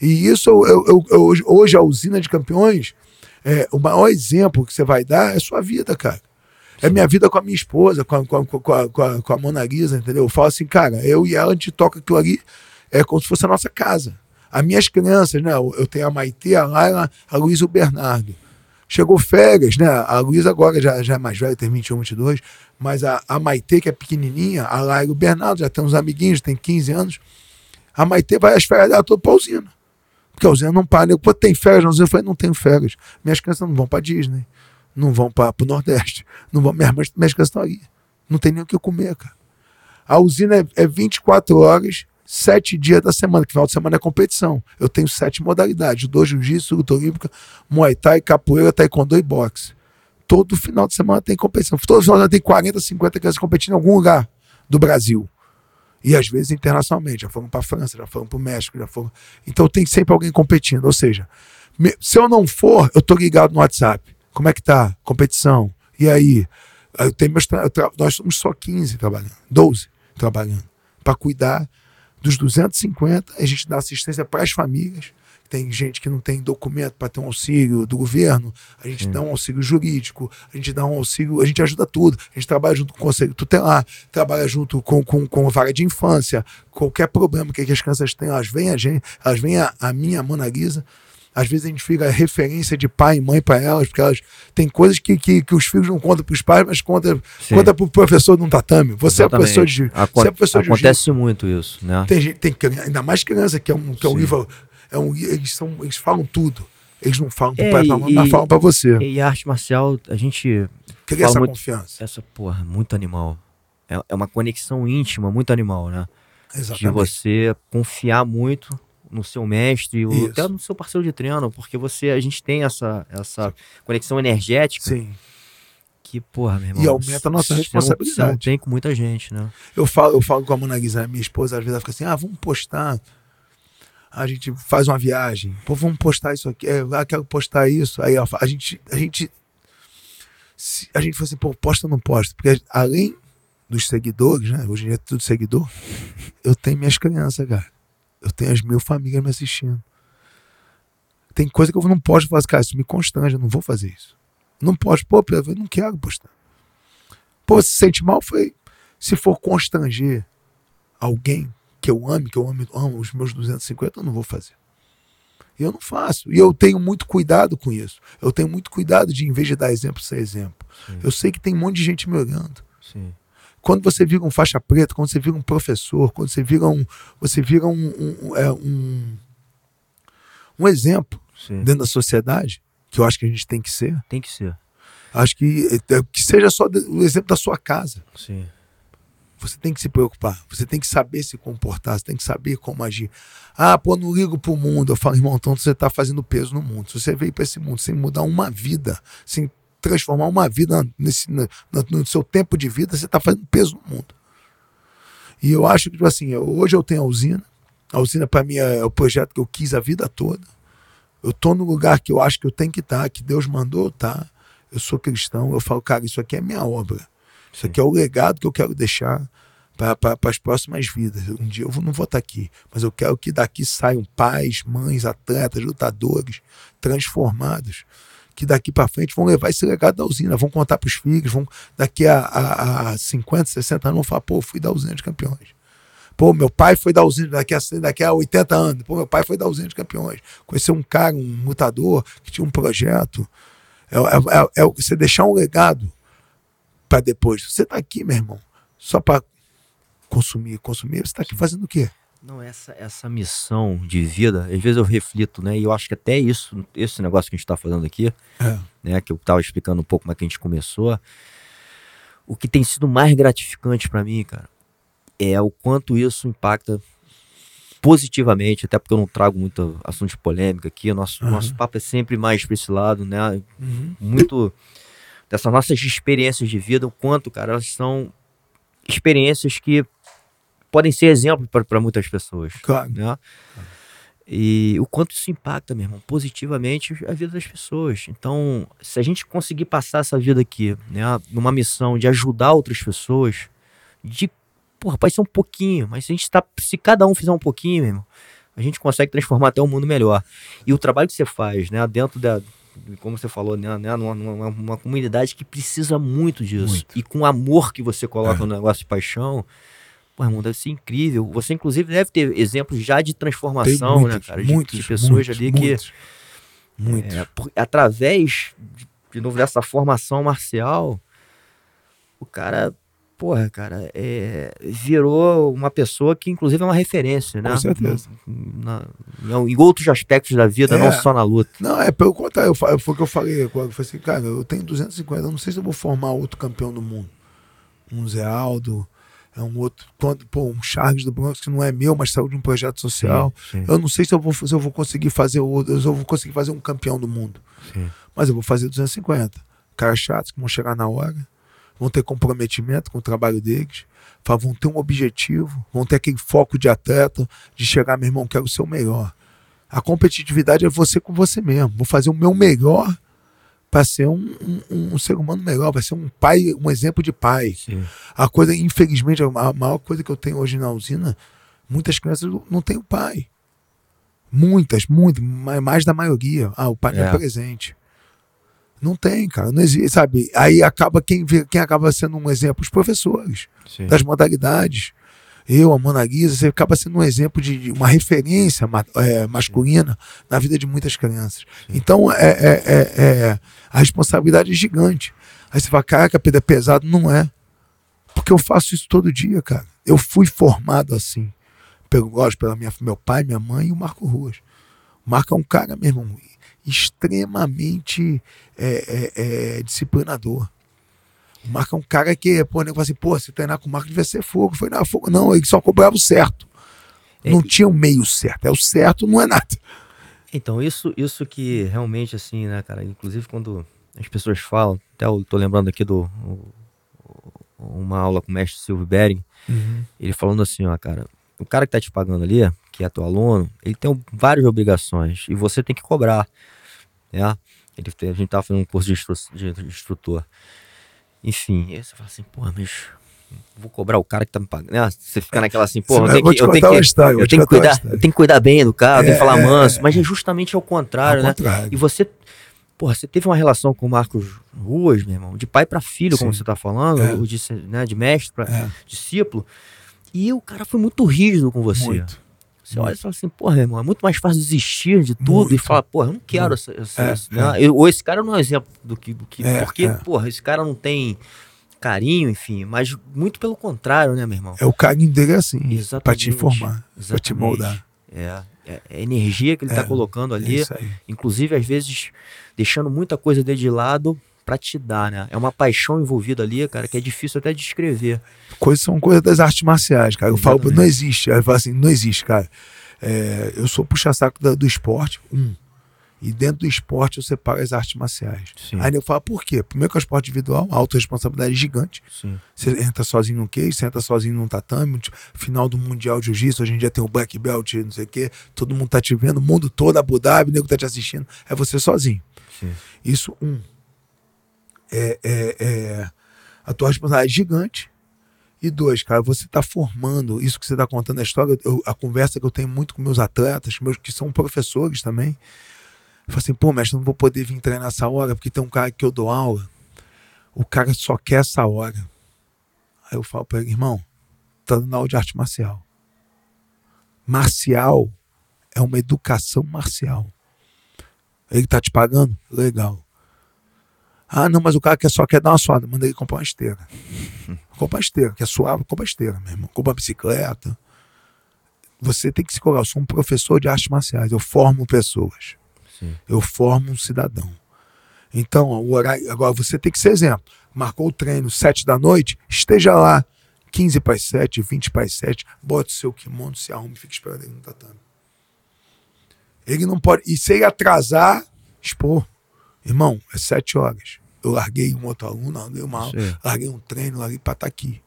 E isso, eu, eu, eu, hoje, hoje, a usina de campeões, é, o maior exemplo que você vai dar é sua vida, cara. É minha vida com a minha esposa, com a, com a, com a, com a, com a Mona Lisa, entendeu? Eu falo assim, cara, eu e ela, a gente toca aquilo ali, é como se fosse a nossa casa. As minhas crianças, né? Eu tenho a Maite, a Laila, a Luísa e o Bernardo. Chegou férias, né? A Luísa agora já, já é mais velha, tem 21, 22, mas a, a Maite, que é pequenininha, a Laila e o Bernardo, já tem uns amiguinhos, tem 15 anos. A Maite vai às férias dela toda pra usina. Porque a usina não para. Pô, tem férias na usina? Eu falei, não tenho férias. Minhas crianças não vão pra Disney, não vão para o Nordeste, não vão, minhas, minhas crianças estão ali. Não tem nem o que comer, cara. A usina é, é 24 horas sete dias da semana, que final de semana é competição. Eu tenho sete modalidades: judô, jiu-jitsu, luta olímpica, muay thai, capoeira, taekwondo e boxe. Todo final de semana tem competição. Todo final de semana tem 40, 50 crianças competindo em algum lugar do Brasil. E às vezes internacionalmente. Já foram para a França, já foram para o México, já foram. Então tem sempre alguém competindo. Ou seja, se eu não for, eu tô ligado no WhatsApp. Como é que tá? Competição. E aí? Eu tenho meus tra... Nós somos só 15 trabalhando, 12 trabalhando, para cuidar dos 250, a gente dá assistência para as famílias. Tem gente que não tem documento para ter um auxílio do governo, a gente Sim. dá um auxílio jurídico, a gente dá um auxílio, a gente ajuda tudo. A gente trabalha junto com o Conselho Tutelar, trabalha junto com, com, com a vaga de infância, qualquer problema que, as crianças têm, elas vêm a gente, elas vêm a, a minha, Mona Lisa, às vezes a gente fica referência de pai e mãe para elas, porque elas têm coisas que, que, que os filhos não contam para os pais, mas conta, conta para o professor de um tatame. Você Exatamente. é professor de. É professor acontece de muito isso, né? Tem, tem, ainda mais criança, que é um, que é um livro. É um, eles, são, eles falam tudo. Eles não falam para o é, pai, e, mas falam para você. E a arte marcial, a gente. Cria essa muito, confiança. Essa, porra, muito animal. É, é uma conexão íntima, muito animal, né? Exatamente. De você confiar muito no seu mestre, ou até no seu parceiro de treino, porque você, a gente tem essa, essa conexão energética. Sim. Que, porra, meu irmão. E aumenta a nossa responsabilidade. Não tem com muita gente, né? Eu falo, eu falo com a Mona Guizar, minha esposa, às vezes ela fica assim: ah, vamos postar. A gente faz uma viagem. Pô, vamos postar isso aqui. É, ah, quero postar isso. Aí a gente. A gente, a gente fala assim, pô, posta ou não posta? Porque além dos seguidores, né? Hoje em dia é tudo seguidor. Eu tenho minhas crianças, cara. Eu tenho as mil famílias me assistindo. Tem coisa que eu não posso fazer, cara, isso me constrange, eu não vou fazer isso. Não posso, pô, eu não quero postar. Pô, se sente mal, foi. Se for constranger alguém que eu ame, que eu ame, amo os meus 250, eu não vou fazer. E eu não faço. E eu tenho muito cuidado com isso. Eu tenho muito cuidado de, em vez de dar exemplo, ser exemplo. Sim. Eu sei que tem um monte de gente me olhando. Sim. Quando você vira um faixa preta, quando você vira um professor, quando você vira um, você vira um, um, é, um, um exemplo Sim. dentro da sociedade, que eu acho que a gente tem que ser. Tem que ser. Acho que, é, que seja só o exemplo da sua casa. Sim. Você tem que se preocupar, você tem que saber se comportar, você tem que saber como agir. Ah, pô, não ligo pro mundo. Eu falo, irmão, então você tá fazendo peso no mundo. Se você veio para esse mundo sem mudar uma vida, sem transformar uma vida nesse, no, no seu tempo de vida, você está fazendo peso no mundo. E eu acho que, tipo assim, hoje eu tenho a usina. A usina, para mim, é o projeto que eu quis a vida toda. Eu tô no lugar que eu acho que eu tenho que estar, tá, que Deus mandou estar. Tá. Eu sou cristão. Eu falo, cara, isso aqui é minha obra. Isso aqui é o legado que eu quero deixar para as próximas vidas. Um dia eu não vou estar tá aqui, mas eu quero que daqui saiam pais, mães, atletas, lutadores transformados que daqui para frente vão levar esse legado da usina, vão contar para os filhos, vão daqui a, a, a 50, 60 anos vão falar, pô, fui da usina de campeões. Pô, meu pai foi da usina daqui a, daqui a 80 anos. Pô, meu pai foi da usina de campeões. Conhecer um cara, um lutador que tinha um projeto. É, é, é, é você deixar um legado para depois. Você está aqui, meu irmão, só para consumir, consumir. Você está aqui fazendo o quê? Não, essa, essa missão de vida, às vezes eu reflito, né? E eu acho que até isso, esse negócio que a gente está fazendo aqui, é. né? Que eu estava explicando um pouco como é que a gente começou. O que tem sido mais gratificante para mim, cara, é o quanto isso impacta positivamente, até porque eu não trago muito assunto de polêmica aqui. O nosso, uhum. nosso papo é sempre mais para esse lado, né? Uhum. Muito dessas nossas experiências de vida, o quanto, cara, elas são experiências que podem ser exemplo para muitas pessoas. Claro. Né? E o quanto isso impacta, meu irmão, positivamente a vida das pessoas. Então, se a gente conseguir passar essa vida aqui, né, numa missão de ajudar outras pessoas, de, porra, pode ser um pouquinho, mas se a gente tá, se cada um fizer um pouquinho, meu irmão, a gente consegue transformar até um mundo melhor. E o trabalho que você faz, né, dentro da, como você falou, né, né numa, numa, numa comunidade que precisa muito disso. Muito. E com o amor que você coloca é. no negócio de paixão, Pô, irmão, deve ser incrível. Você, inclusive, deve ter exemplos já de transformação, muitos, né, cara? De, muitos, de pessoas muitos, ali muitos, que. Muitos. É, por, através, de, de novo, dessa formação marcial, o cara porra, cara, é, virou uma pessoa que, inclusive, é uma referência, né? Com certeza. Na, na, em outros aspectos da vida, é, não só na luta. Não, é pelo contrário. Foi o que eu falei. Eu falei assim, cara, eu tenho 250, eu não sei se eu vou formar outro campeão do mundo. Um Zé Aldo, é um outro, pô, um Charles do Bronx que não é meu, mas saiu de um projeto social. Sim, sim. Eu não sei se eu vou, se eu vou conseguir fazer outro, se eu vou conseguir fazer um campeão do mundo. Sim. Mas eu vou fazer 250. Caras chatos que vão chegar na hora, vão ter comprometimento com o trabalho deles, vão ter um objetivo, vão ter aquele foco de atleta, de chegar, meu irmão, quero ser o melhor. A competitividade é você com você mesmo. Vou fazer o meu melhor para ser um, um, um, ser humano melhor, vai ser um pai, um exemplo de pai. Sim. A coisa, infelizmente, a maior coisa que eu tenho hoje na usina, muitas crianças não têm o pai. Muitas, muito, mais da maioria. Ah, o pai é. não é presente. Não tem, cara, não existe, sabe? Aí acaba quem, quem acaba sendo um exemplo, os professores Sim. das modalidades eu, a Mona Lisa, você acaba sendo um exemplo de, uma referência é, masculina na vida de muitas crianças. Então, é, é, é, é, a responsabilidade é gigante. Aí você fala, caraca, Pedro, é pesado. Não é. Porque eu faço isso todo dia, cara. Eu fui formado assim. Pelo, lógico, pela minha, meu pai, minha mãe e o Marco Ruas. O Marco é um cara, meu irmão, extremamente é, é disciplinador. O Marco é um cara que, pô, nego assim, pô, se treinar com o Marco devia ser fogo. Foi na fogo. Não, ele só cobrava o certo. É, não tinha o meio certo. É o certo, não é nada. Então, isso, isso que realmente, assim, né, cara, inclusive quando as pessoas falam, até eu tô lembrando aqui do uma aula com o mestre Silvio Bering, uhum. ele falando assim, ó, cara, o cara que tá te pagando ali, que é teu aluno, ele tem várias obrigações e você tem que cobrar, né? Ele, a gente tava fazendo um curso de, instru, de instrutor. Enfim, aí você fala assim, pô, mas vou cobrar o cara que tá me pagando. Ah, você fica naquela assim, pô, eu tenho que, eu tenho que, história, eu tenho que cuidar, eu tenho que cuidar bem do cara, é, tenho que falar é, manso, é, mas é justamente ao contrário, ao né? Contrário. E você, porra, você teve uma relação com o Marcos Ruas, meu irmão, de pai para filho, Sim. como você tá falando, é. de, né, de mestre para é. discípulo. E o cara foi muito rígido com você. Muito. Você olha e fala assim, porra, meu irmão, é muito mais fácil desistir de tudo muito. e falar, porra, eu não quero essa, essa, é, essa né? é. ou esse cara não é um exemplo do que. Do que é, porque, é. porra, esse cara não tem carinho, enfim, mas muito pelo contrário, né, meu irmão? É o carinho dele é assim, Exatamente. pra te informar, pra te moldar. É, é, é a energia que ele tá é, colocando ali, inclusive às vezes deixando muita coisa dele de lado para te dar, né? É uma paixão envolvida ali, cara, que é difícil até descrever. Coisas são coisas das artes marciais, cara. Eu Exatamente. falo, não existe. Aí eu falo assim, não existe, cara. É, eu sou puxa-saco do, do esporte, um. E dentro do esporte eu separo as artes marciais. Sim. Aí eu falo, por quê? Primeiro que é o esporte individual, a autorresponsabilidade é gigante. Sim. Você entra sozinho no case, você entra sozinho no tatame, final do Mundial de Jiu-Jitsu, hoje em dia tem o Black Belt, não sei o quê, todo mundo tá te vendo, o mundo todo, Abu Dhabi, o nego tá te assistindo, é você sozinho. Sim. Isso, um é, é, é, a tua responsabilidade é gigante. E dois, cara, você está formando isso que você está contando a história, eu, a conversa que eu tenho muito com meus atletas, meus que são professores também. Eu falo assim, pô, mestre, não vou poder vir treinar essa hora, porque tem um cara que eu dou aula, o cara só quer essa hora. Aí eu falo para ele, irmão, tá dando aula de arte marcial. Marcial é uma educação marcial. Ele tá te pagando? Legal. Ah, não, mas o cara quer só quer dar uma suada. Manda ele comprar uma esteira. [laughs] compra uma esteira. Quer suave, compra esteira, meu irmão. Compra uma bicicleta. Você tem que se colocar. Eu sou um professor de artes marciais. Eu formo pessoas. Sim. Eu formo um cidadão. Então, o horário. Agora, você tem que ser exemplo. Marcou o treino sete da noite, esteja lá. 15 para as 7, 20 para as 7, bote o seu kimono, se arrume e fique esperando ele no tatame. Ele não pode. E se ele atrasar, expor. Irmão, é sete horas. Eu larguei um outro aluno, larguei uma aula, larguei um treino, larguei para estar tá aqui.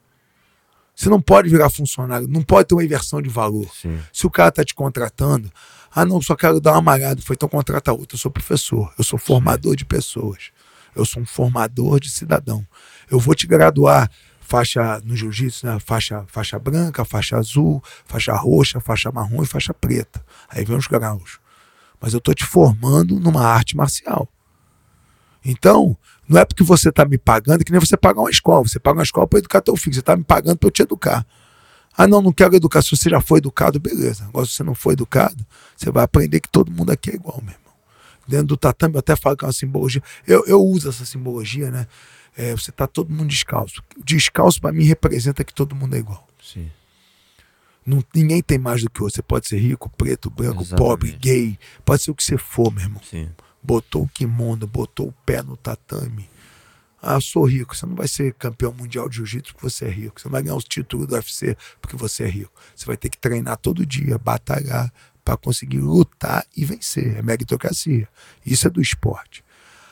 Você não pode virar funcionário, não pode ter uma inversão de valor. Sim. Se o cara tá te contratando, ah, não, só quero dar uma malhada, foi então contrata outro. Eu sou professor, eu sou formador de pessoas, eu sou um formador de cidadão. Eu vou te graduar faixa no jiu-jitsu, né? faixa, faixa branca, faixa azul, faixa roxa, faixa marrom e faixa preta. Aí vem os graus. Mas eu tô te formando numa arte marcial. Então, não é porque você está me pagando que nem você pagar uma escola. Você paga uma escola para educar teu filho. Você está me pagando para eu te educar. Ah, não, não quero educar. Se você já foi educado, beleza. Agora, se você não foi educado, você vai aprender que todo mundo aqui é igual, meu irmão. Dentro do tatame, eu até falo que é uma simbologia. Eu, eu uso essa simbologia, né? É, você está todo mundo descalço. Descalço, para mim, representa que todo mundo é igual. Sim. Não, ninguém tem mais do que você. Você pode ser rico, preto, branco, Exatamente. pobre, gay. Pode ser o que você for, meu irmão Sim. Botou o kimono, botou o pé no tatame. Ah, sou rico. Você não vai ser campeão mundial de jiu-jitsu porque você é rico. Você não vai ganhar os títulos do UFC porque você é rico. Você vai ter que treinar todo dia, batalhar para conseguir lutar e vencer. É meritocracia. Isso é do esporte.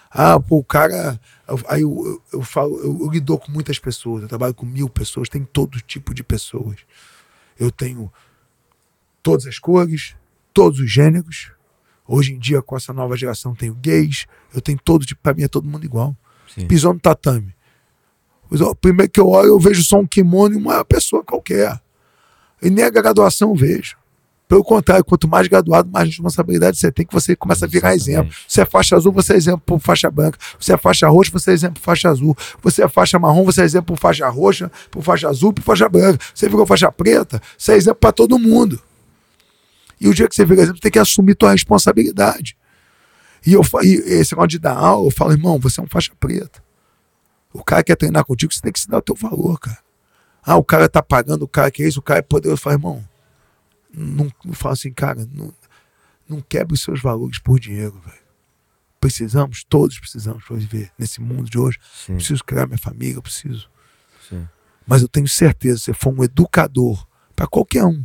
Ah, pô, o cara. Aí eu, eu, eu falo, eu, eu lido com muitas pessoas, eu trabalho com mil pessoas, tem todo tipo de pessoas. Eu tenho todas as cores, todos os gêneros. Hoje em dia, com essa nova geração, tenho gays, eu tenho todo tipo, pra mim é todo mundo igual. Sim. Pisou no tatame. O primeiro que eu olho, eu vejo só um kimono e uma pessoa qualquer. E nem a graduação eu vejo. Pelo contrário, quanto mais graduado, mais responsabilidade você tem, que você começa a virar exemplo. Você é faixa azul, você é exemplo por faixa branca. Você é faixa roxa, você é exemplo por faixa azul. Você é faixa marrom, você é exemplo por faixa roxa, por faixa azul, por faixa branca. Você virou faixa preta, você é exemplo para todo mundo. E o dia que você vira exemplo, você tem que assumir tua responsabilidade. E, eu, e esse negócio de dar aula, eu falo, irmão, você é um faixa preta. O cara quer treinar contigo, você tem que se dar o teu valor, cara. Ah, o cara tá pagando, o cara que é isso, o cara é poderoso. Eu falo, irmão, não, não fala assim, cara, não, não quebre os seus valores por dinheiro, velho. Precisamos, todos precisamos para viver nesse mundo de hoje. Sim. Preciso criar minha família, eu preciso. Sim. Mas eu tenho certeza, se você for um educador para qualquer um,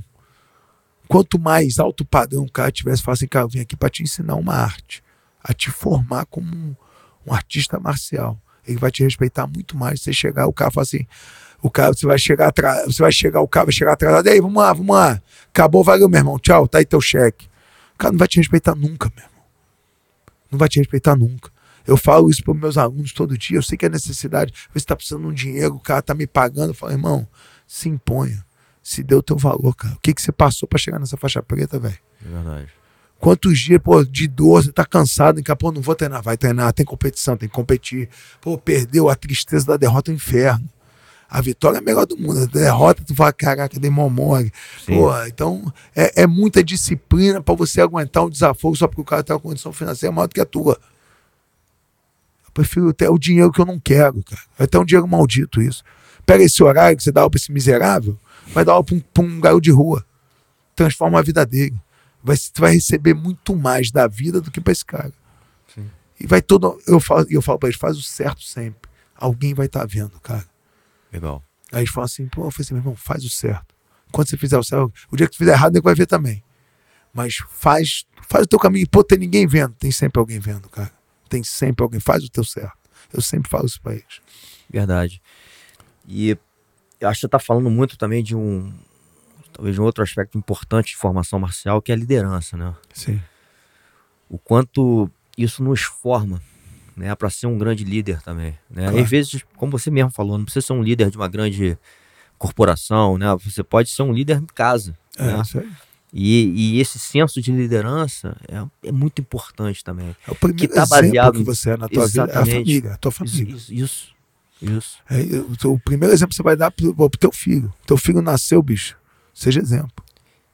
quanto mais alto padrão o cara tivesse, fala assim, cara, eu vim aqui para te ensinar uma arte, a te formar como um, um artista marcial. Ele vai te respeitar muito mais. Você chegar, o cara fala assim, o cara, você vai chegar atrás, você vai chegar, o cara vai chegar atrasado, aí, vamos lá, vamos lá. Acabou, valeu, meu irmão. Tchau, tá aí teu cheque. O cara não vai te respeitar nunca, meu irmão. Não vai te respeitar nunca. Eu falo isso para meus alunos todo dia. Eu sei que é necessidade. Você está precisando de um dinheiro, o cara tá me pagando. Eu falo, irmão, se imponha. Se dê o teu valor, cara. O que, que você passou para chegar nessa faixa preta, velho? É verdade. Quantos dias, pô, de dor, você tá cansado, daqui a pouco não vou treinar. Vai treinar, tem competição, tem que competir. Pô, perdeu a tristeza da derrota é um inferno. A vitória é a melhor do mundo. A derrota, tu fala, caraca, dei mó mole. Pô, então é, é muita disciplina para você aguentar um desafogo só porque o cara tem uma condição financeira maior do que a tua. Eu prefiro ter o dinheiro que eu não quero, cara. É até um dinheiro maldito isso. Pega esse horário que você dá pra esse miserável, vai dar pra um, pra um garoto de rua. Transforma a vida dele. Vai, você vai receber muito mais da vida do que pra esse cara. Sim. E vai todo. Eu falo, eu falo pra eles, faz o certo sempre. Alguém vai estar vendo, cara. Legal. Aí eles falam assim, pô, eu falei assim, meu irmão, faz o certo. Quando você fizer o certo, o dia que tu fizer errado, ele vai ver também. Mas faz, faz o teu caminho. Pô, tem ninguém vendo. Tem sempre alguém vendo, cara. Tem sempre alguém. Faz o teu certo. Eu sempre falo isso pra eles. Verdade. E eu acho que você está falando muito também de um. Talvez um outro aspecto importante de formação marcial, que é a liderança, né? Sim. O quanto isso nos forma, né? Para ser um grande líder também. Né? Claro. Às vezes, como você mesmo falou, não precisa ser um líder de uma grande corporação, né? Você pode ser um líder em casa. É, né? isso aí. E, e esse senso de liderança é, é muito importante também. É o primeiro tá exemplo baseado que você é na tua vida. É a família, a tua família. isso, isso. Isso. É, o, primeiro exemplo que você vai dar pro, pro teu filho. Teu filho nasceu, bicho. Seja exemplo.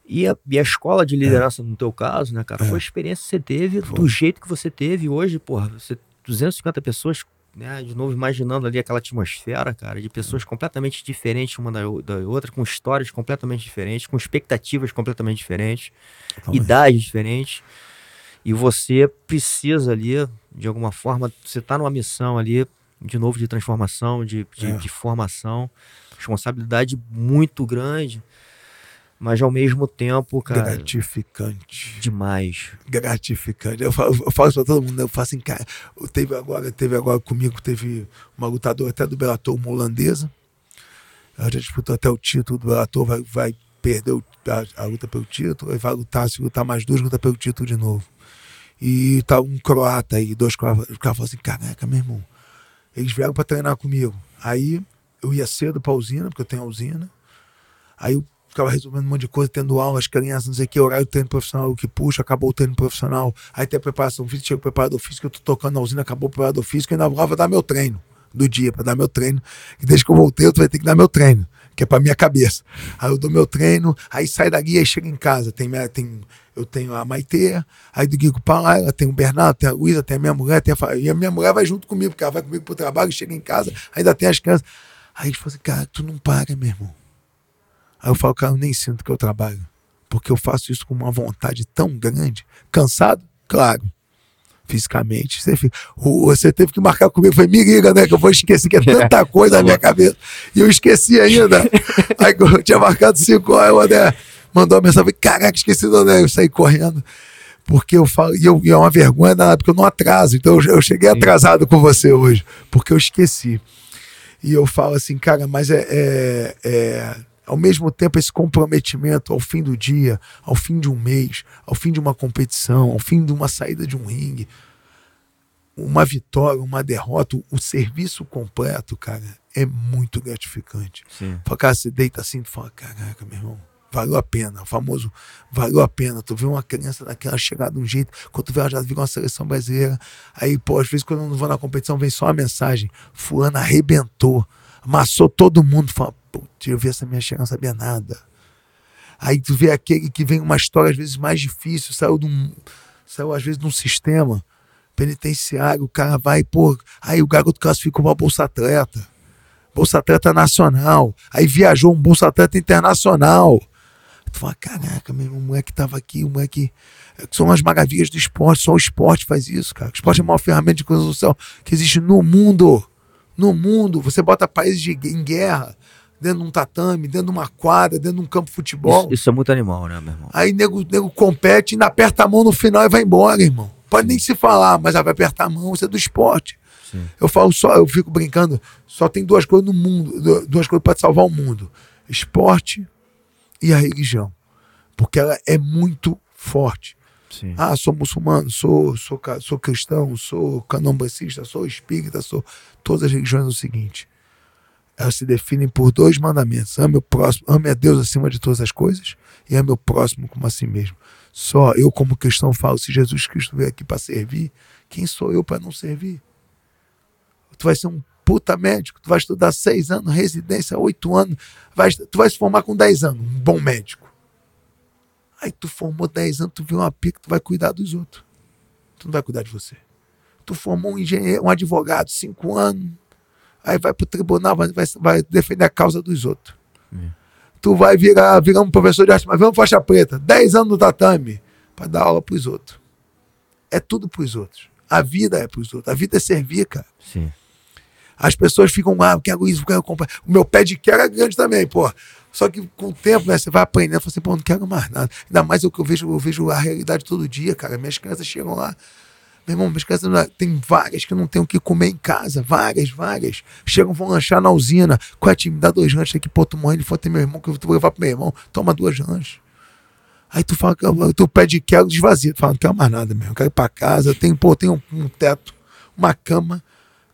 E a, e a escola de liderança, no teu caso, né, cara, É. foi a experiência que você teve, Foi. do jeito que você teve hoje, porra, você 250 pessoas, né, de novo imaginando ali aquela atmosfera, cara, de pessoas completamente diferentes uma da, da outra, com histórias completamente diferentes, com expectativas completamente diferentes, aí. idades diferentes. E você precisa ali, de alguma forma, você tá numa missão ali, de novo, de transformação, de, de, É. de formação, responsabilidade muito grande, mas ao mesmo tempo, cara, Gratificante. demais. gratificante. Eu falo, eu falo isso pra todo mundo, eu falo assim, cara, teve agora, teve agora comigo, teve uma lutadora até do Bellator, uma holandesa, Ela já disputou até o título do Bellator, vai, vai perder a, a, luta pelo título, e vai lutar, se lutar mais duas, luta pelo título de novo. E tá um croata aí, dois croatas. O cara falou assim: caraca, meu irmão, eles vieram pra treinar comigo. Aí eu ia cedo pra usina, porque eu tenho a usina. Aí eu ficava resolvendo um monte de coisa, tendo aula, as crianças, não sei o que, horário do treino profissional, o que puxa, acabou o treino profissional. Aí tem a preparação física, chega o preparador físico, eu tô tocando na usina, acabou o preparador físico, e ainda vou dar meu treino do dia, para dar meu treino. E desde que eu voltei, eu vai ter que dar meu treino, que é para minha cabeça. Aí eu dou meu treino, aí sai daqui e chega em casa. Tem, tem, eu tenho a Maite, aí do Guigo Palaia, tem o Bernardo, tem a Luísa, tem a minha mulher, tem a, e a minha mulher vai junto comigo, porque ela vai comigo pro trabalho, chega em casa, ainda tem as crianças. Aí eles falam assim, cara, tu não para, meu irmão. Aí eu falo, cara, eu nem sinto que eu trabalho. Porque eu faço isso com uma vontade tão grande. Cansado? Claro. Fisicamente. Você, fica, você teve que marcar comigo. Foi, me liga, né? Que eu vou esquecer que é [laughs] tanta coisa na minha cabeça. E eu esqueci ainda. [laughs] Aí eu tinha marcado cinco horas, o André mandou uma mensagem. Caraca, esqueci do André. Eu saí correndo. Porque eu falo, e, eu, e é uma vergonha nada, porque eu não atraso. Então eu, eu cheguei atrasado com você hoje, porque eu esqueci. E eu falo assim, cara, mas é, é, é ao mesmo tempo esse comprometimento ao fim do dia, ao fim de um mês, ao fim de uma competição, ao fim de uma saída de um ringue, uma vitória, uma derrota, o serviço completo, cara, é muito gratificante. Fala, cara, você deita assim, tu fala, caraca, meu irmão, valeu a pena, o famoso valeu a pena. Tu vê uma criança daquela chegar de um jeito, quando tu vê ela já virou uma seleção brasileira, aí, pô, às vezes quando eu não vou na competição, vem só uma mensagem, fulano arrebentou, amassou todo mundo, fala, Putz, eu vi essa minha chega, não sabia nada. Aí tu vê aquele que vem uma história às vezes mais difícil, saiu de um, saiu às vezes de um sistema penitenciário, o cara vai, pô, aí o garoto classificou uma bolsa atleta, bolsa atleta nacional, aí viajou um bolsa atleta internacional. Tu fala, caraca, meu moleque tava aqui, o moleque. É são as maravilhas do esporte, só o esporte faz isso, cara. O esporte é a maior ferramenta de social que existe no mundo. No mundo. Você bota países de, em guerra, dentro de um tatame, dentro de uma quadra, dentro de um campo de futebol. Isso, isso é muito animal, né, meu irmão? Aí nego, nego compete, ainda aperta a mão no final e vai embora, irmão. Pode Sim. nem se falar, mas vai apertar a mão, isso é do esporte. Sim. Eu falo só, eu fico brincando, só tem duas coisas no mundo, duas coisas para salvar o mundo: esporte e a religião. Porque ela é muito forte. Sim. Ah, sou muçulmano, sou, sou, sou cristão, sou candomblessista, sou espírita, sou. Todas as religiões é o seguinte: elas se definem por dois mandamentos: ame o próximo, ame a Deus acima de todas as coisas e ame o próximo como a si mesmo. Só eu, como cristão, falo: se Jesus Cristo veio aqui para servir, quem sou eu para não servir? Tu vai ser um puta médico, tu vai estudar seis anos, residência, oito anos, vai, tu vai se formar com dez anos, um bom médico. Aí tu formou dez anos, tu viu uma pica, tu vai cuidar dos outros. Tu não vai cuidar de você. Tu formou um engenheiro, um advogado, cinco anos, aí vai pro tribunal, vai, vai defender a causa dos outros. É. Tu vai virar, virar um professor de arte, mas vamos faixa preta, 10 anos no tatame, para dar aula pros outros. É tudo pros outros. A vida é pros outros. A vida é servir, cara. Sim. As pessoas ficam, ah, eu quero isso, eu quero comprar. O meu pé de quero é grande também, pô. Só que com o tempo, né, você vai aprendendo, você assim, pô, não quero mais nada. Ainda mais o que eu vejo, eu vejo a realidade todo dia, cara. Minhas crianças chegam lá, meu irmão, minhas crianças tem várias que não tem o que comer em casa. Várias, várias. Chegam, vão lanchar na usina. Qual é time? Dá dois lanches aqui, pô, tu morre, ele for ter meu irmão, que eu vou levar pro meu irmão. Toma duas lanches. Aí tu fala, tu pede quero, desvazia. Tu fala, não quero mais nada mesmo. Quero ir pra casa. Tenho, pô, tenho um teto, uma cama,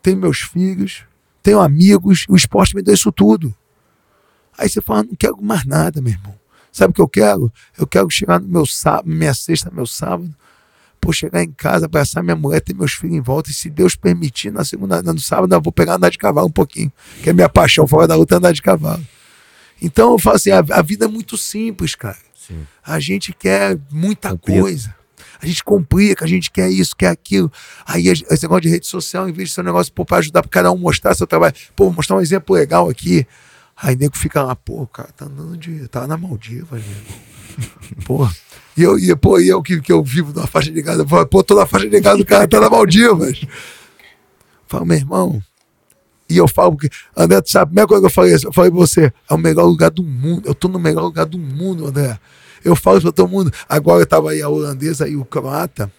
tenho meus filhos, tenho amigos. O esporte me deu isso tudo. Aí você fala, não quero mais nada, meu irmão. Sabe o que eu quero? Eu quero chegar no meu sábado, minha sexta, meu sábado por chegar em casa, abraçar minha mulher, ter meus filhos em volta, e se Deus permitir, na segunda, no sábado, eu vou pegar andar de cavalo um pouquinho, que é minha paixão fora da luta andar de cavalo. Então eu falo assim, a, a vida é muito simples, cara. Sim. A gente quer muita coisa. A gente complica, a gente quer isso, quer aquilo. Aí esse negócio de rede social, em vez de ser um negócio para ajudar para cada um mostrar seu trabalho, pô, mostrar um exemplo legal aqui. Aí nego fica lá, pô, cara, tá andando de. tá na Maldivas, meu Porra. E eu, e, pô, e eu que, que eu vivo na faixa de casa, pô, toda a faixa de casa do cara tá na Maldivas. Falo, meu irmão. E eu falo que, André, tu sabe, a primeira coisa que eu falei, eu falei pra você, é o melhor lugar do mundo. Eu tô no melhor lugar do mundo, André. Eu falo pra todo mundo. Agora eu tava aí a holandesa e o croata.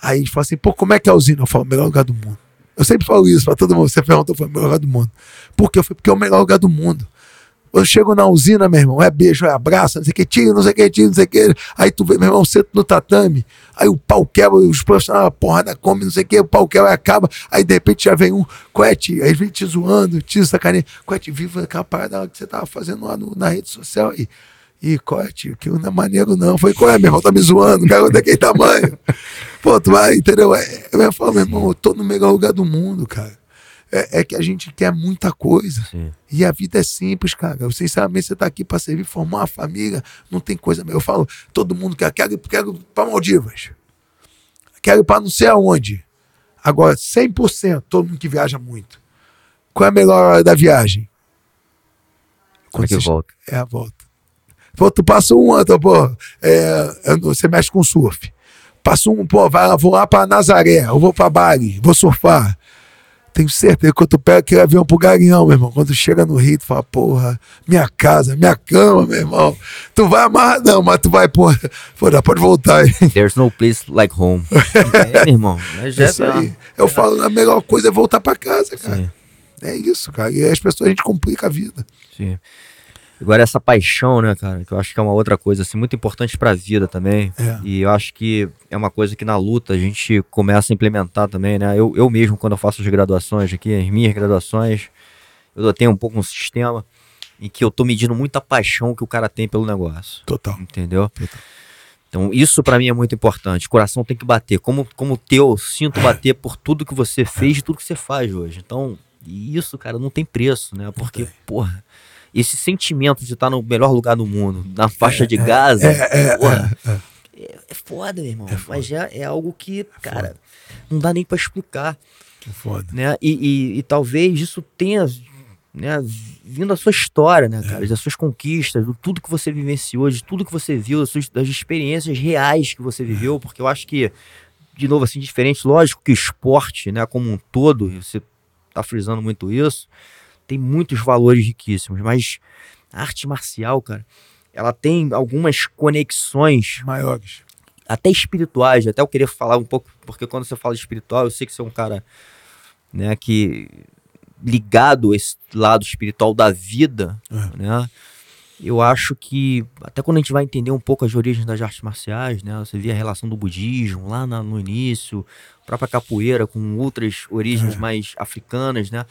Aí eles falam assim, pô, como é que é a usina? Eu falo, melhor lugar do mundo. Eu sempre falo isso pra todo mundo. Você pergunta, falo, melhor lugar do mundo. Por quê? Eu falei, porque é o melhor lugar do mundo. Eu chego na usina, meu irmão, é beijo, é abraço, não sei o que, tiro, não sei o que, tiro, não sei o que. Aí tu vê, meu irmão, senta no tatame, aí o pau quebra, os profissionais, a porrada come, não sei o que, o pau quebra, acaba, aí de repente já vem um, qual é, tio? Aí vem te zoando, te sacaneia, qual é, tio? Viva aquela parada que você tava fazendo lá no, na rede social aí. E qual é, tio? Que não é maneiro, não. Foi qual é, meu irmão? Tá me zoando, cara, daquele tamanho. [laughs] Pô, tu vai, entendeu? É, eu falo, meu irmão, eu tô no melhor lugar do mundo, cara. É, é que a gente quer muita coisa. Sim. E a vida é simples, cara. Eu, sinceramente, você tá aqui para servir, formar uma família, não tem coisa. Eu falo, todo mundo quer, quero, quero ir para Maldivas. Quero ir para não sei aonde. Agora, 100%, todo mundo que viaja muito. Qual é a melhor hora da viagem? Quando é que você- volta? É a volta. Pô, tu passa um ano, pô, é, você mexe com surf. Passa um, pô, vai, vou lá pra Nazaré, eu vou pra Bali, vou surfar. Tenho certeza que quando tu pega aquele avião pro Garinhão, meu irmão, quando tu chega no Rio, tu fala, porra, minha casa, minha cama, meu irmão. Tu vai amarradão, mas tu vai, pô, [laughs] dá, pode voltar aí. There's no place like home. [laughs] é, meu irmão. É isso aí. Eu falo, a melhor coisa é voltar pra casa, cara. Sim. É isso, cara. E as pessoas, a gente complica a vida. Sim. Agora essa paixão, né, cara, que eu acho que é uma outra coisa assim muito importante pra vida também. É. E eu acho que é uma coisa que na luta a gente começa a implementar também, né? Eu, eu mesmo quando eu faço as graduações aqui, as minhas graduações, eu tenho um pouco um sistema em que eu tô medindo muita paixão que o cara tem pelo negócio, Total. entendeu? Total. Então isso pra mim é muito importante. O coração tem que bater, como como o teu, eu sinto bater por tudo que você fez e tudo que você faz hoje. Então, isso, cara, não tem preço, né? Porque, porra, esse sentimento de estar no melhor lugar do mundo, na faixa de Gaza, porra, é, é. Foda, meu irmão. Mas já é algo que, cara, não dá nem pra explicar, Que foda. né? E, e- e talvez isso tenha, né, vindo da sua história, né, cara, das suas conquistas, do tudo que você vivenciou, de tudo que você viu, das, suas, das experiências reais que você viveu, porque eu acho que, de novo, assim, diferente, lógico que o esporte, né, como um todo, você tá frisando muito isso, tem muitos valores riquíssimos, mas a arte marcial, cara, ela tem algumas conexões Maiores. até espirituais, até eu queria falar um pouco, porque quando você fala espiritual, eu sei que você é um cara, né, que ligado a esse lado espiritual da vida, É. né? Eu acho que até quando a gente vai entender um pouco as origens das artes marciais, né? Você vê a relação do budismo lá na- no início, a própria capoeira com outras origens É. mais africanas, né?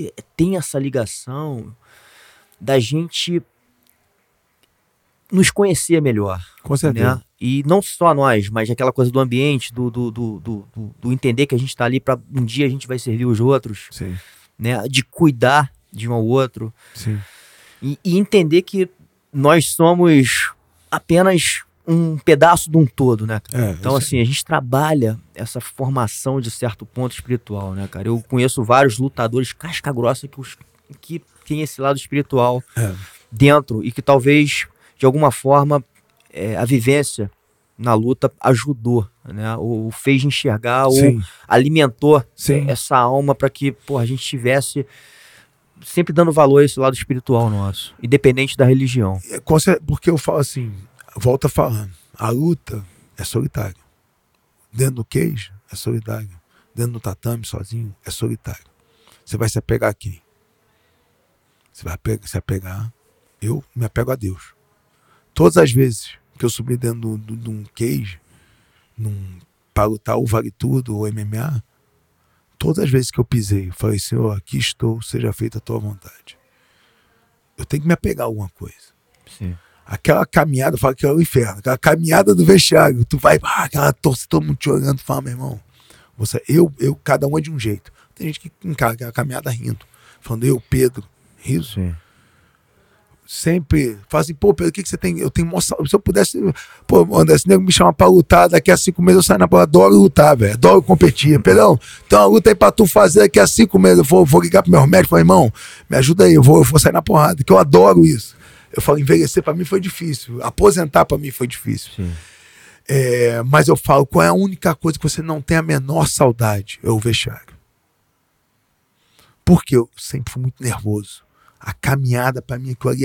E- Tem essa ligação da gente nos conhecer melhor Com certeza. né? E não só nós, mas aquela coisa do ambiente, do, do, do, do, do- do entender que a gente está ali para um dia a gente vai servir os outros, Sim, né? De cuidar de um ao outro sim. e, e entender que nós somos apenas um pedaço de um todo, né? É, Então, assim, a gente trabalha essa formação de certo ponto espiritual, né, cara? Eu conheço vários lutadores casca grossa que, os, que tem esse lado espiritual É. dentro e que talvez, de alguma forma, é, a vivência na luta ajudou, né? Ou fez enxergar, ou Sim, alimentou sim. essa alma para que pô, a gente tivesse sempre dando valor a esse lado espiritual nosso, independente da religião. É, Porque eu falo assim, volta falando, a luta é solitária. Dentro do queijo é solitário. Dentro do tatame, sozinho, é solitário. Você vai se apegar a quem? Você vai se apegar. Eu me apego a Deus. Todas as vezes que eu subi dentro de um cage, num, para lutar o Vale Tudo ou MMA, todas as vezes que eu pisei, eu falei, Senhor, aqui estou, seja feita a tua vontade. Eu tenho que me apegar a alguma coisa Sim. Aquela caminhada, eu falo que é o inferno, aquela caminhada do vestiário, tu vai, ah, aquela torce, todo mundo te olhando, fala, meu irmão, você, eu, eu, cada um é de um jeito. Tem gente que encara aquela caminhada rindo, falando, eu, Pedro, riso, Sim. sempre fala assim, pô, Pedro, o que, que você tem? Eu tenho saúde. Se eu pudesse, pô, André, esse nego me chama pra lutar, daqui a cinco meses eu saio na bola, adoro lutar, velho, adoro competir. Pedrão, tem uma luta aí pra tu fazer daqui a cinco meses. Eu vou, vou ligar pro meu médico, falar, irmão, me ajuda aí, eu vou, eu vou sair na porrada, que eu adoro isso. Eu falo, envelhecer pra mim foi difícil, aposentar pra mim foi difícil. É, mas eu falo, qual é a única coisa que você não tem a menor saudade? É o vestiário. Porque eu sempre fui muito nervoso. A caminhada, pra mim, aquilo ali,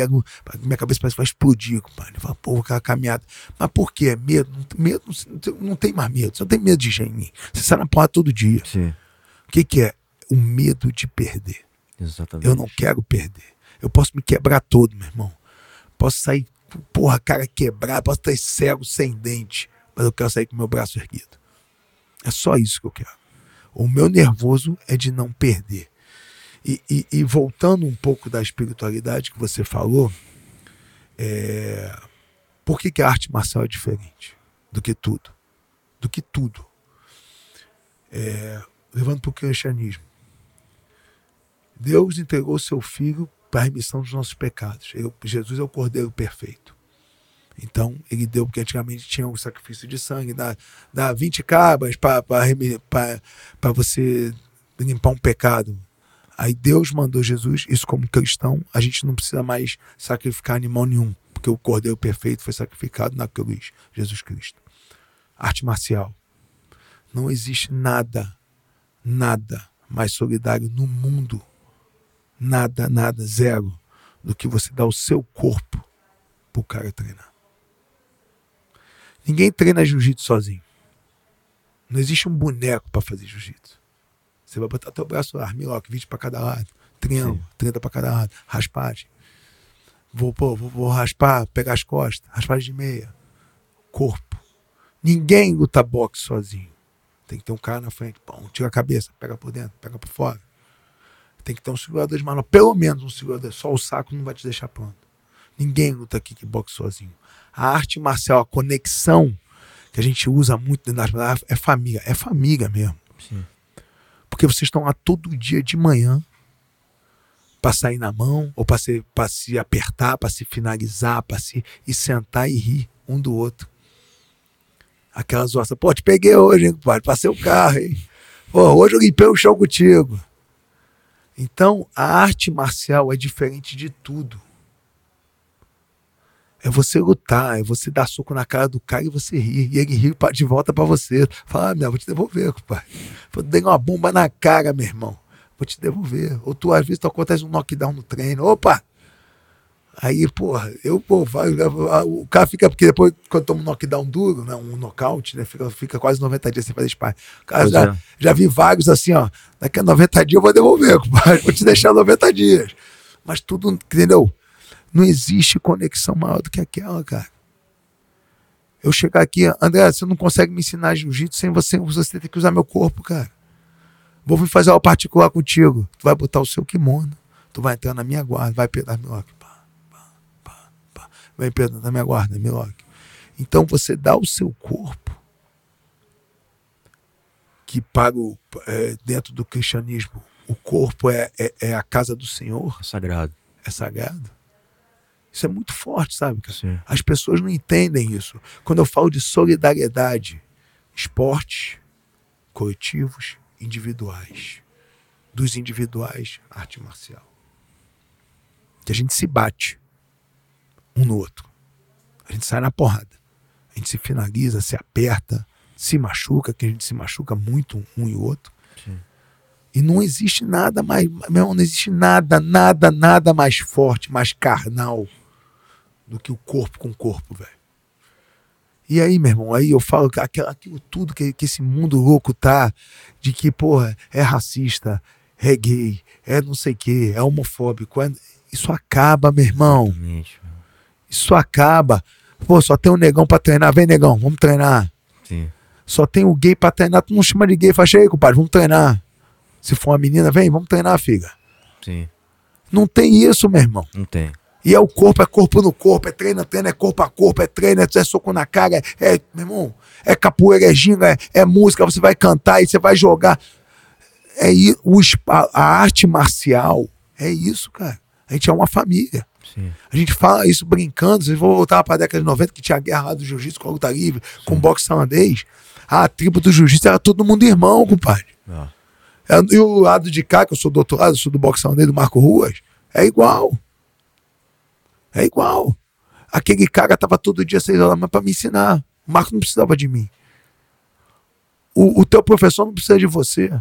minha cabeça parece que vai explodir, compadre. Eu falo, pô, aquela caminhada. Mas por quê? Medo? Não tem- Medo não tem mais medo. Você não tem medo de gente. Você sai na porra todo dia. Sim. O que, que é? O medo de perder. Exatamente. Eu não quero perder. Eu posso me quebrar todo, meu irmão. Posso sair, porra, cara quebrar, posso estar cego, sem dente, mas eu quero sair com meu braço erguido. É só isso que eu quero. O meu nervoso é de não perder. E, e, e voltando um pouco da espiritualidade que você falou, é... por que, que a arte marcial é diferente do que tudo? Do que tudo. É... Levando para o cristianismo. Deus entregou seu filho para a remissão dos nossos pecados. Eu, Jesus é o Cordeiro perfeito. Então, ele deu, porque antigamente tinha um sacrifício de sangue, dá, dá 20 cabras para você limpar um pecado. Aí Deus mandou Jesus, isso como cristão, a gente não precisa mais sacrificar animal nenhum, porque o Cordeiro perfeito foi sacrificado na cruz, Jesus Cristo. Arte marcial. Não existe nada, nada mais solidário no mundo nada, nada, zero, do que você dar o seu corpo pro cara treinar. Ninguém treina jiu-jitsu sozinho. Não existe um boneco para fazer jiu-jitsu. Você vai botar teu braço lá, armlock, 20 para cada lado, triângulo, Sim. 30 para cada lado, raspagem. Vou, pô, vou, vou raspar, pegar as costas, raspagem de meia. Corpo. Ninguém luta boxe sozinho. Tem que ter um cara na frente. Pum, tira a cabeça, pega por dentro, pega por fora. Tem que ter um segurador de manopla, pelo menos um segurador. Só o saco não vai te deixar pronto. Ninguém luta kickbox sozinho. A arte marcial, a conexão que a gente usa muito dentro das é família. É família mesmo. Sim. Porque vocês estão lá todo dia de manhã para sair na mão, ou para se, se apertar, para se finalizar, para se e sentar e rir um do outro. Aquelas osas, pô, te peguei hoje, hein, compadre? Passei o carro, hein? Pô, hoje eu limpei o chão contigo. Então, a arte marcial é diferente de tudo. É você lutar, é você dar soco na cara do cara e você rir. E ele rir de volta para você. Fala, ah, meu, vou te devolver, pai. Dar uma bomba na cara, meu irmão. Vou te devolver. Ou tu, às vezes, tu acontece um knockdown no treino. Opa! Aí, porra, eu, pô, vai, o cara fica, porque depois, quando toma um knockdown duro, né, um nocaute, né, fica, fica quase 90 dias sem fazer sparring. Cara, já, é. já vi vários assim, ó, daqui a 90 dias eu vou devolver, [laughs] compadre, vou te deixar 90 dias. Mas tudo, entendeu? Não existe conexão maior do que aquela, cara. Eu chegar aqui, André, você não consegue me ensinar jiu-jitsu sem você, você ter que usar meu corpo, cara. Vou vir fazer uma particular contigo. Tu vai botar o seu kimono, tu vai entrar na minha guarda, vai pegar meu Vem, Pedro, na minha guarda, Miloc. Então você dá o seu corpo, que para o, é, dentro do cristianismo, o corpo é, é, é, a casa do Senhor. É sagrado. É sagrado. Isso é muito forte, sabe? Sim. As pessoas não entendem isso. Quando eu falo de solidariedade, esportes, coletivos, individuais. Dos individuais, arte marcial. Que a gente se bate um no outro. A gente sai na porrada. A gente se finaliza, se aperta, se machuca, que a gente se machuca muito um e o outro. Sim. E não existe nada mais, meu, não existe nada, nada, nada mais forte, mais carnal do que o corpo com o corpo, velho. E aí, meu irmão, aí eu falo aquilo, aquilo tudo que, que esse mundo louco tá, de que, porra, é racista, é gay, é não sei o que, é homofóbico, é, isso acaba, meu irmão. Exatamente. Isso acaba. Pô, só tem um negão pra treinar. Vem, negão, vamos treinar. Sim. Só tem o gay pra treinar. Tu não chama de gay, faz aí, compadre, vamos treinar. Se for uma menina, vem, vamos treinar, filha. Sim. Não tem isso, meu irmão. Não tem. E é o corpo, é corpo no corpo, é treino, treino, é corpo a corpo, é treino, é, é soco na cara, é, é, meu irmão, é capoeira, é ginga, é, é música, você vai cantar e você vai jogar. É o, a, a arte marcial é isso, cara. A gente é uma família. Sim. A gente fala isso brincando. Se vou voltar para a década de 90, que tinha a guerra lá do jiu-jitsu com a luta livre, Sim. com o boxe tailandês. A tribo do jiu-jitsu era todo mundo irmão, compadre. Ah. É, e o lado de cá, que eu sou doutorado, eu sou do boxe tailandês do Marco Ruas, é igual. É igual. Aquele cara tava todo dia seis horas para me ensinar. O Marco não precisava de mim. O, o teu professor não precisa de você.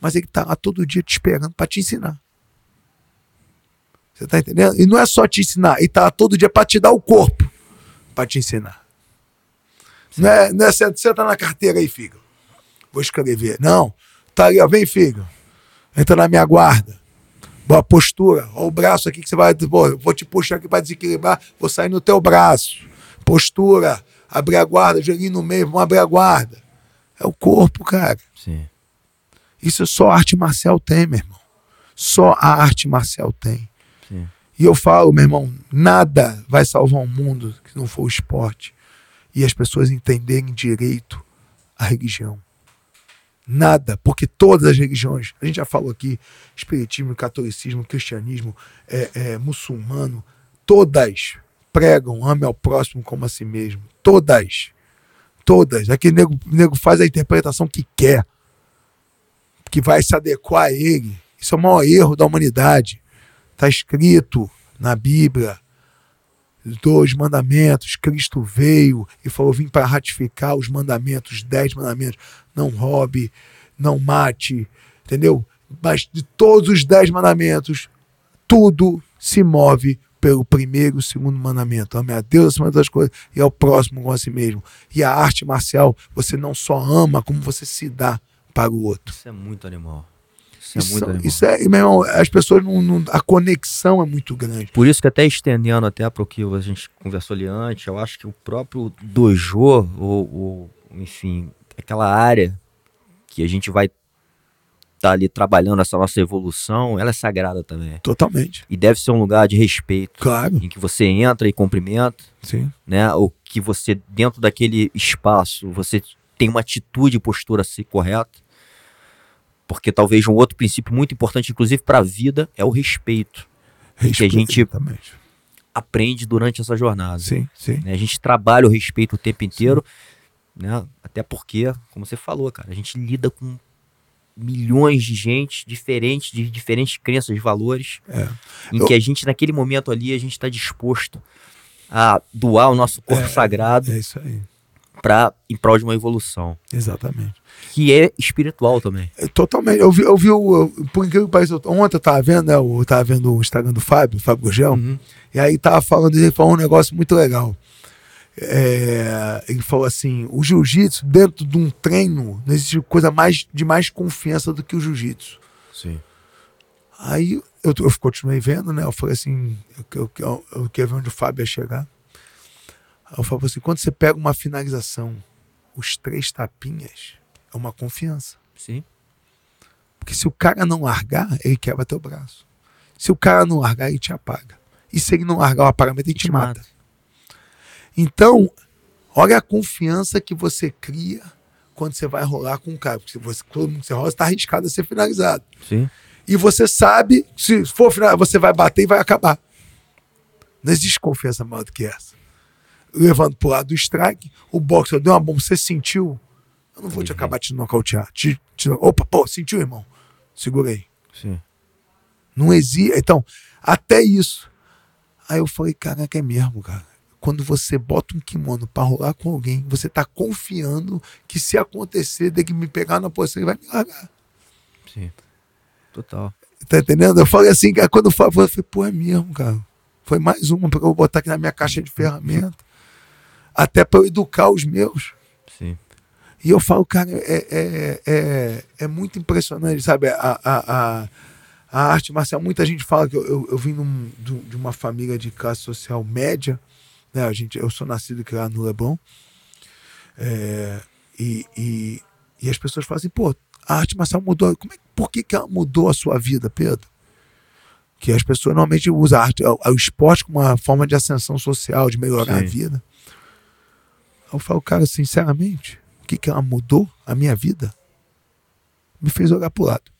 Mas ele tá lá todo dia te esperando para te ensinar. Você tá entendendo? E não é só te ensinar, e tá todo dia para te dar o corpo para te ensinar. Não é, não é você tá na carteira aí, filho. Vou escrever. Não. Tá ali, ó, vem, filho. Entra na minha guarda. Boa postura. Olha o braço aqui que você vai. Pô, vou te puxar aqui para desequilibrar, vou sair no teu braço. Postura. Abrir a guarda, joguinho no meio, vamos abrir a guarda. É o corpo, cara. Sim. Isso só a arte marcial tem, meu irmão. Só a arte marcial tem. Sim. E eu falo, meu irmão, nada vai salvar o mundo que não for o esporte. E as pessoas entenderem direito a religião. Nada, porque todas as religiões, a gente já falou aqui, espiritismo, catolicismo, cristianismo, é, é, muçulmano, todas pregam, ame ao próximo como a si mesmo. Todas. Todas. Aqui nego, nego faz a interpretação que quer, que vai se adequar a ele. Isso é o maior erro da humanidade. Está escrito na Bíblia, dois mandamentos. Cristo veio e falou: vim para ratificar os mandamentos, dez mandamentos. Não roube, não mate, entendeu? Mas de todos os dez mandamentos, tudo se move pelo primeiro e segundo mandamento. Ame a Deus acima das coisas e ao próximo com a si mesmo. E a arte marcial, você não só ama, como você se dá para o outro. Isso é muito animal. Isso, Isso, é muito animal. isso é, meu irmão, as pessoas não, não- A conexão é muito grande. Por isso que até estendendo até para o que a gente conversou ali antes, eu acho que o próprio dojo, ou, ou, enfim, aquela área que a gente vai estar ali trabalhando essa nossa evolução, ela é sagrada também. Totalmente. E deve ser um lugar de respeito, Claro. em que você entra e cumprimenta, Sim. né? Ou que você, dentro daquele espaço, você tem uma atitude e postura assim correta. Porque talvez um outro princípio muito importante, inclusive para a vida, é o respeito. Respeito, gente- Exatamente. Aprende durante essa jornada. Sim, sim. né? A gente trabalha o respeito o tempo inteiro, né? Até porque, como você falou, cara, a gente lida com milhões de gente diferentes, de diferentes crenças, valores, É. em Eu- que a gente, naquele momento ali, a gente está disposto a doar o nosso corpo sagrado É isso aí. Para em prol de uma evolução, Exatamente. que é espiritual também. É, Totalmente. Eu vi, eu vi o. Por incrível que pareça, ontem eu tava vendo, né? Eu tava vendo o Instagram do Fábio, Fábio Gurgel, Uhum. e aí tava falando, ele falou um negócio muito legal. É, ele falou assim: o jiu-jitsu, dentro de um treino, não existe coisa mais, de mais confiança do que o jiu-jitsu. Sim. Aí eu, eu continuei vendo, né? Eu falei assim: eu, eu, eu, eu queria ver onde o Fábio ia chegar. Aí eu falei assim: quando você pega uma finalização, os três tapinhas, é uma confiança. Sim. Porque se o cara não largar, ele quebra teu braço. Se o cara não largar, ele te apaga. E se ele não largar o apagamento, ele te, Te mata. mata. Então, olha a confiança que você cria quando você vai rolar com o cara. Porque você, todo mundo que você rola está arriscado a ser finalizado. Sim. E você sabe, se for final, você vai bater e vai acabar. Não existe confiança maior do que essa. Levando pro lado do strike, o boxer deu uma bomba, você sentiu? Eu não vou te acabar te nocautear. Te, te, opa, pô, sentiu, irmão? Segurei. Sim. Não existe. Então, até isso. Aí eu falei, caraca, é mesmo, cara. Quando você bota um kimono pra rolar com alguém, você tá confiando que se acontecer, de que me pegar na posição, ele vai me largar. Sim. Total. Tá entendendo? Eu falei assim, cara, quando eu falei, eu falei, pô, é mesmo, cara. Foi mais uma pra eu botar aqui na minha caixa de ferramenta. Até pra eu educar os meus. Sim. E eu falo, cara, é, é, é, é muito impressionante, sabe? A, a, a, a arte marcial, muita gente fala que eu, eu, eu vim num- de uma família de classe social média, né? A gente, eu sou nascido e criado no Leblon. É, e, e, e as pessoas falam assim, pô, a arte marcial mudou. Como é, por que, que ela mudou a sua vida, Pedro? Que as pessoas normalmente usam a arte, o, o esporte como uma forma de ascensão social, de melhorar Sim. a vida. Eu falo, cara, sinceramente, o que, que ela mudou a minha vida? Me fez olhar pro lado.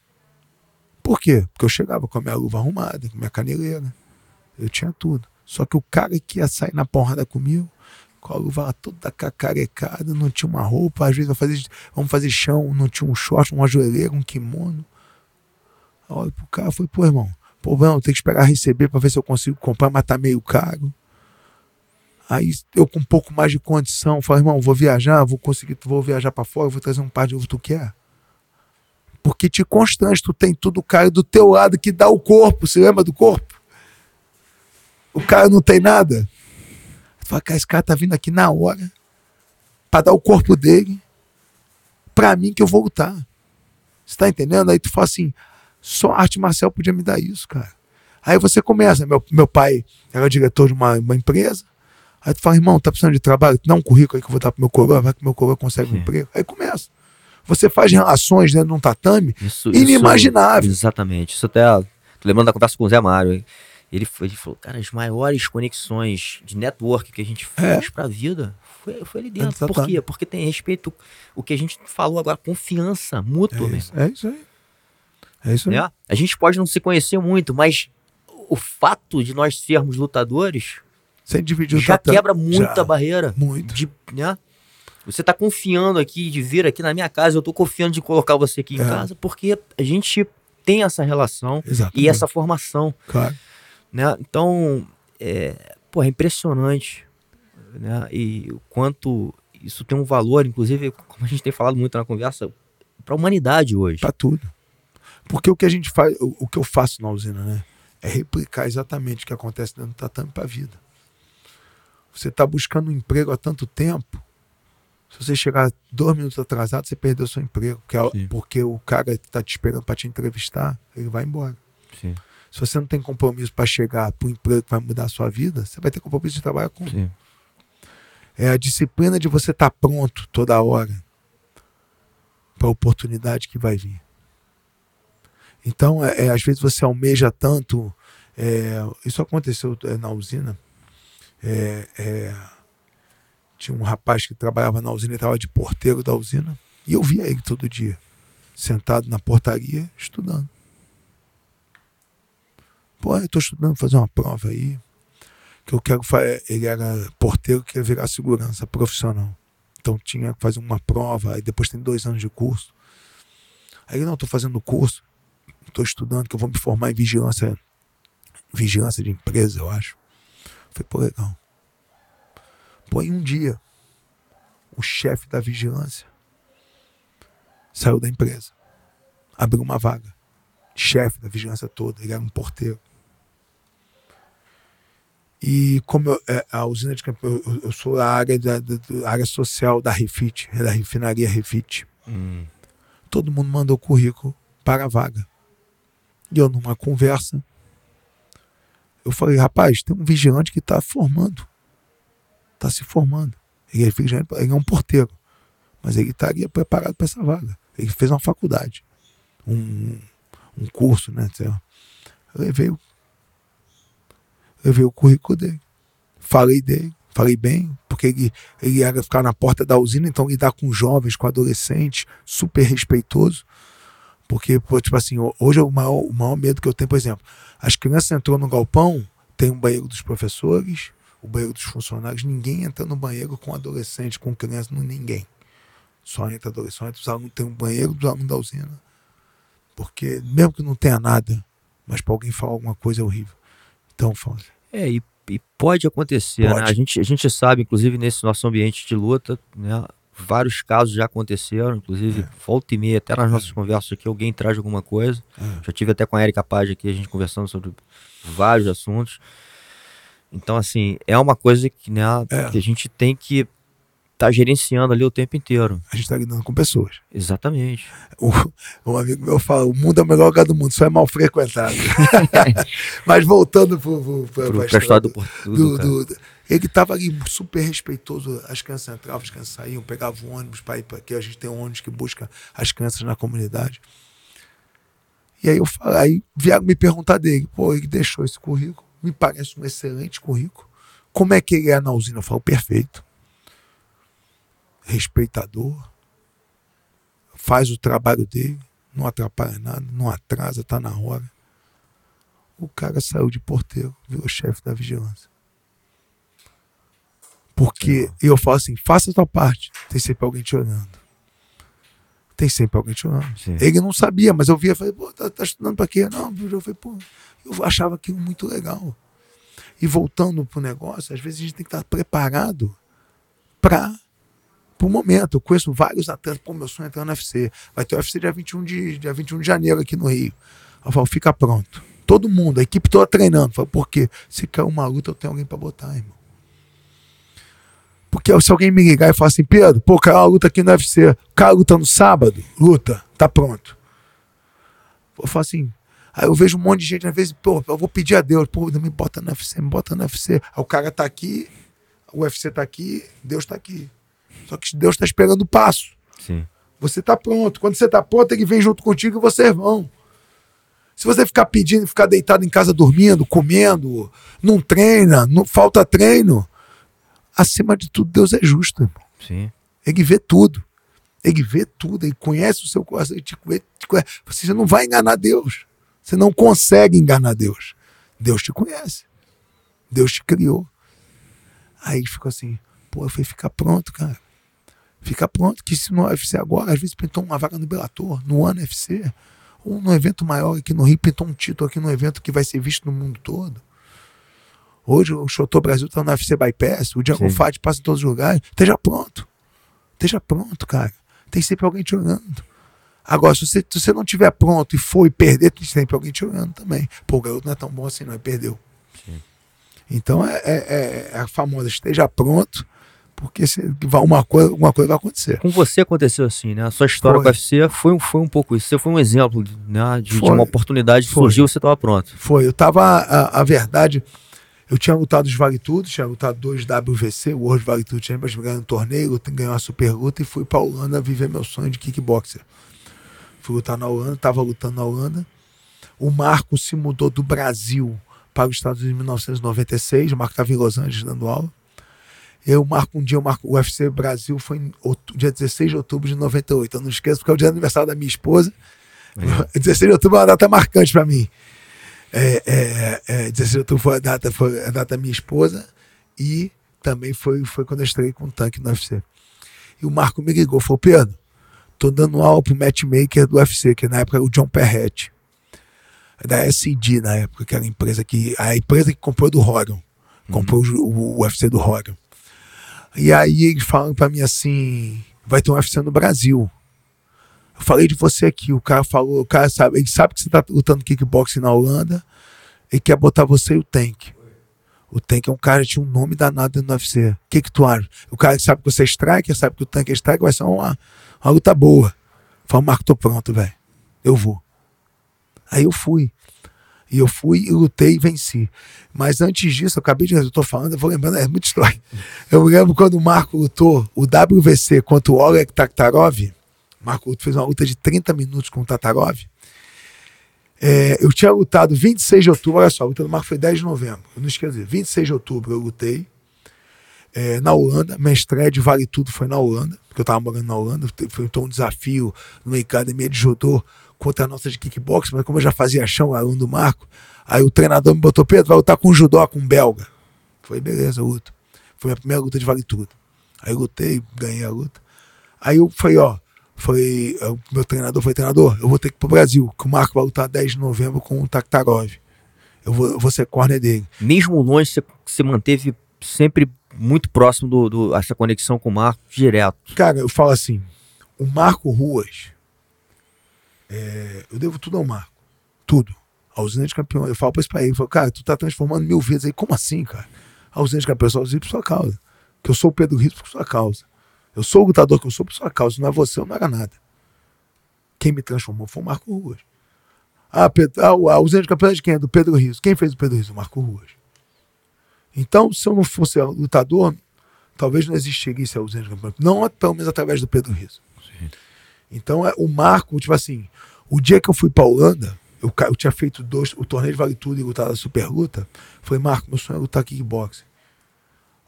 Por quê? Porque eu chegava com a minha luva arrumada, com a minha caneleira. Eu tinha tudo. Só que o cara que ia sair na porrada comigo, com a luva toda cacarecada, não tinha uma roupa, às vezes fazer, vamos fazer chão, não tinha um short, uma joelheira, um kimono. Eu Olho pro cara e falei, pô, irmão, pô, não, tem que esperar receber pra ver se eu consigo comprar, mas tá meio caro. Aí eu com um pouco mais de condição, falei, irmão, vou viajar, vou conseguir, vou viajar pra fora, vou trazer um par de ovo, tu quer? Porque te constrange, tu tem tudo o cara do teu lado que dá o corpo, você lembra do corpo? O cara não tem nada. Tu fala, cara, esse cara tá vindo aqui na hora pra dar o corpo dele pra mim que eu vou lutar. Você tá entendendo? Aí tu fala assim, Só arte marcial podia me dar isso, cara. Aí você começa, meu, meu pai era diretor de uma, uma empresa, aí tu fala, irmão, tá precisando de trabalho? Dá um currículo aí que eu vou dar pro meu coroa, vai que meu coroa consegue um Sim. emprego. Aí começa. Você faz relações dentro de um tatame Isso, inimaginável. Isso, exatamente. Isso até. Tô lembrando da conversa com o Zé Mário. Ele, ele falou, cara, as maiores conexões de network que a gente É. fez pra vida foi, foi ali dentro. Por Exatamente. quê? Porque tem respeito. O que a gente falou agora, confiança mútua, É meu isso, é isso aí. É isso aí. né? A gente pode não se conhecer muito, mas o fato de nós sermos lutadores Você dividiu o já tatame. quebra muita Já. barreira. Muito. De, né? Você tá confiando aqui de vir aqui na minha casa, eu tô confiando de colocar você aqui em É. casa, porque a gente tem essa relação Exatamente. e essa formação, Claro. né? Então, é, pô, é impressionante, né? E o quanto isso tem um valor, inclusive, como a gente tem falado muito na conversa, para a humanidade hoje. Pra tudo. Porque o que a gente faz, o, o que eu faço na usina, né? É replicar exatamente o que acontece dentro do tatame pra vida. Você tá buscando um emprego há tanto tempo. Se você chegar dois minutos atrasado, você perdeu seu emprego. Porque, Sim. porque o cara que tá te esperando pra te entrevistar, ele vai embora. Sim, Se você não tem compromisso para chegar para um emprego que vai mudar a sua vida, você vai ter compromisso de trabalhar com. sim. É a disciplina de você estar pronto toda hora para a oportunidade que vai vir. Então, é, é, às vezes você almeja tanto. é, isso aconteceu é, na usina. É, é, tinha um rapaz que trabalhava na usina e estava de porteiro da usina. E eu via ele todo dia, sentado na portaria, estudando. Pô, eu estou estudando fazer uma prova aí que eu quero fazer. Ele era porteiro que queria virar segurança profissional. Então tinha que fazer uma prova, aí depois tem dois anos de curso. Aí ele, não, estou fazendo curso, estou estudando, que eu vou me formar em vigilância, vigilância de empresa, eu acho. Falei, pô, legal. Pô, em um dia, o chefe da vigilância saiu da empresa, abriu uma vaga. Chefe da vigilância toda, ele era um porteiro. E como eu- é, a usina de Campo, eu, eu- sou a área, da, da- da área social da Refit, da refinaria Refit. Hum, Todo mundo mandou currículo para a vaga. E eu, numa conversa, eu falei, rapaz, tem um vigilante que está formando. Está se formando. Ele é vigilante, ele é um porteiro. Mas ele estaria preparado para essa vaga. Ele fez uma faculdade. Um, um curso, né? Eu levei o levei o currículo dele. Falei dele, falei bem, porque ele, ele era ficar na porta da usina, então lidar com jovens, com adolescentes, super respeitoso. Porque, pô, tipo assim, ho- hoje o maior, o maior medo que eu tenho, por exemplo, as crianças entrou no galpão, tem um banheiro dos professores, o banheiro dos funcionários, ninguém entra no banheiro com adolescente, com criança, não, ninguém. Só entra adolescente, os alunos, tem um banheiro dos alunos da usina. Porque, mesmo que não tenha nada, mas para alguém falar alguma coisa é horrível. Então, fala. É, e, e pode acontecer, né? Pode. A gente, a gente sabe, inclusive, nesse nosso ambiente de luta, né? Vários casos já aconteceram, inclusive, volta e meia, até nas nossas conversas aqui, alguém traz alguma coisa. É. Já tive até com a Erika Paz aqui, a gente conversando sobre vários assuntos. Então, assim, é uma coisa que, né, É. que a gente tem que estar gerenciando ali o tempo inteiro. A gente está lidando com pessoas. Exatamente. O, um amigo meu fala: o mundo é o melhor lugar do mundo, só é mal frequentado. [laughs] Mas voltando pra pra história do, do- do, do- ele estava ali super respeitoso. As crianças entravam, as crianças saíam, pegavam um ônibus para ir para aqui. A gente tem um ônibus que busca as crianças na comunidade. E aí eu falei, aí vieram me perguntar dele, pô, ele deixou esse currículo, me parece um excelente currículo. Como é que ele é na usina? Eu falo, perfeito. Respeitador, faz o trabalho dele, não atrapalha nada, não atrasa, tá na hora. O cara saiu de porteiro, virou chefe da vigilância. Porque eu falo assim, faça a tua parte, tem sempre alguém te olhando. Tem sempre alguém te olhando. Sim. Ele não sabia, mas eu via, falei, pô, tá, tá estudando pra quê? Não, eu falei, pô, eu achava aquilo muito legal. E voltando pro negócio, às vezes a gente tem que estar preparado para o momento. Eu conheço vários atletas, pô, meu sonho é entrar no UFC. Vai ter o UFC dia 21 de, dia 21 de janeiro aqui no Rio. Eu falo, fica pronto. Todo mundo, a equipe toda treinando. Eu falo, por quê? Se cair uma luta, eu tenho alguém para botar, irmão. Porque se alguém me ligar e falar assim, Pedro, pô, caiu uma luta aqui no UFC. O cara luta no sábado, luta, tá pronto. Eu falo assim. Aí eu vejo um monte de gente, às vezes, pô, eu vou pedir a Deus, pô, me bota no UFC, me bota no UFC. Aí o cara tá aqui, o UFC tá aqui, Deus tá aqui. Só que Deus tá esperando o passo. Sim. Você tá pronto. Quando você tá pronto, ele vem junto contigo e vocês vão. Se você ficar pedindo, ficar deitado em casa dormindo, comendo, não treina, não falta treino, acima de tudo, Deus é justo, irmão. Sim. Ele vê tudo. Ele vê tudo, ele conhece o seu coração, ele te, ele te conhece. Você não vai enganar Deus. Você não consegue enganar Deus. Deus te conhece. Deus te criou. Aí ficou assim, pô, eu falei, fica pronto, cara. Fica pronto, que se no UFC agora, às vezes pintou uma vaga no Bellator, no ano UFC, ou num evento maior aqui no Rio, pintou um título aqui no evento que vai ser visto no mundo todo. Hoje o Chotô Brasil tá no UFC Bypass, o Django Sim. Fight passa em todos os lugares. Esteja pronto. Esteja pronto, cara. Tem sempre alguém te olhando. Agora, se você, se você não tiver pronto e for e perder, tem sempre alguém te olhando também. Pô, o garoto não é tão bom assim, não, e perdeu. Então é, é- é- é a famosa, esteja pronto, porque se, uma, coisa, alguma coisa vai acontecer. Com você aconteceu assim, né? A sua história Foi. com o UFC foi, um- foi um pouco isso. Você foi um exemplo né? de, de uma oportunidade que surgiu você estava pronto. Foi, eu tava, a, a verdade, eu tinha lutado os Vale Tudo, tinha lutado dois WVC, o World Vale Tudo Champions, ganhei um torneio, ganhei uma super luta e fui pra Holanda viver meu sonho de kickboxer. Fui lutar na Holanda, tava lutando na Holanda. O Marco se mudou do Brasil para os Estados Unidos em 1996, o Marco estava em Los Angeles dando aula. Eu, Marco, um dia, o Marco, o UFC Brasil foi em outu- dia 16 de outubro de 98. Eu não esqueço porque é o dia do aniversário da minha esposa. [laughs] 16 de outubro é uma data marcante para mim. É, é, é, 16 de outubro foi a data, foi a data da minha esposa e também foi, foi quando eu estreiei com o tanque no UFC. E o Marco me ligou, falou, Pedro, tô dando aula pro matchmaker do UFC, que na época era o John Perrette. Da SID na época, que era a empresa que. A empresa que comprou do Hogan. Comprou o, o UFC do Hogan. E aí eles falam pra mim assim: vai ter um UFC no Brasil. Eu falei de você aqui, o cara falou, o cara sabe, ele sabe que você tá lutando kickboxing na Holanda, ele quer botar você e o Tank. O Tank é um cara que tinha um nome danado dentro do UFC. O que que tu acha? O cara sabe que você é striker, sabe que o Tank é striker, vai ser uma, uma luta boa. Fala, Marco, tô pronto, velho. Eu vou. Aí eu fui. E eu fui e lutei e venci. Mas antes disso, eu acabei de. Eu tô falando, eu vou lembrando, é muita história. Eu lembro quando o Marco lutou o WVC contra o Oleg Taktarov. O Marco fez uma luta de 30 minutos com o Tatarov. É, eu tinha lutado 26 de outubro, olha só, a luta do Marco foi 10 de novembro. Eu não esqueci, 26 de outubro eu lutei é, na Holanda. Minha estreia de Vale Tudo foi na Holanda, porque eu tava morando na Holanda. Foi então um desafio numa academia de judô contra a nossa de kickbox, mas como eu já fazia chão, aluno do Marco, aí o treinador me botou, Pedro, vai lutar com um judó, com um belga. Foi beleza, eu luto. Foi minha primeira luta de Vale Tudo. Aí eu lutei, ganhei a luta. Aí eu falei, ó, foi, o meu treinador foi treinador, eu vou ter que ir pro Brasil, que o Marco vai lutar 10 de novembro com o Taktarov. Eu vou, eu vou ser corner dele. Mesmo longe, você, você manteve sempre muito próximo do, do- essa conexão com o Marco direto. Cara, eu falo assim, o Marco Ruas, é, eu devo tudo ao Marco. Tudo. A usina de campeão. Eu falo pra esse país, eu falo, cara, tu tá transformando mil vidas aí. Como assim, cara? A usina de campeão, eu só por sua causa. Que eu sou o Pedro Rizzo por sua causa. Eu sou o lutador que eu sou por sua causa. Não é você, eu não era nada. Quem me transformou foi o Marco Ruas. Ah, ah, o- a usina de campeão é de quem? É do Pedro Rizzo. Quem fez o Pedro Rizzo? O Marco Ruas. Então, se eu não fosse lutador, talvez não existiria esse ausência de campeonato. Não pelo menos através do Pedro Rizzo. Então, é, o Marco, tipo assim, o dia que eu fui pra Holanda, eu, eu tinha feito dois, o torneio de Vale Tudo e lutado a Super Luta. Falei, Marco, meu sonho é lutar kickboxing.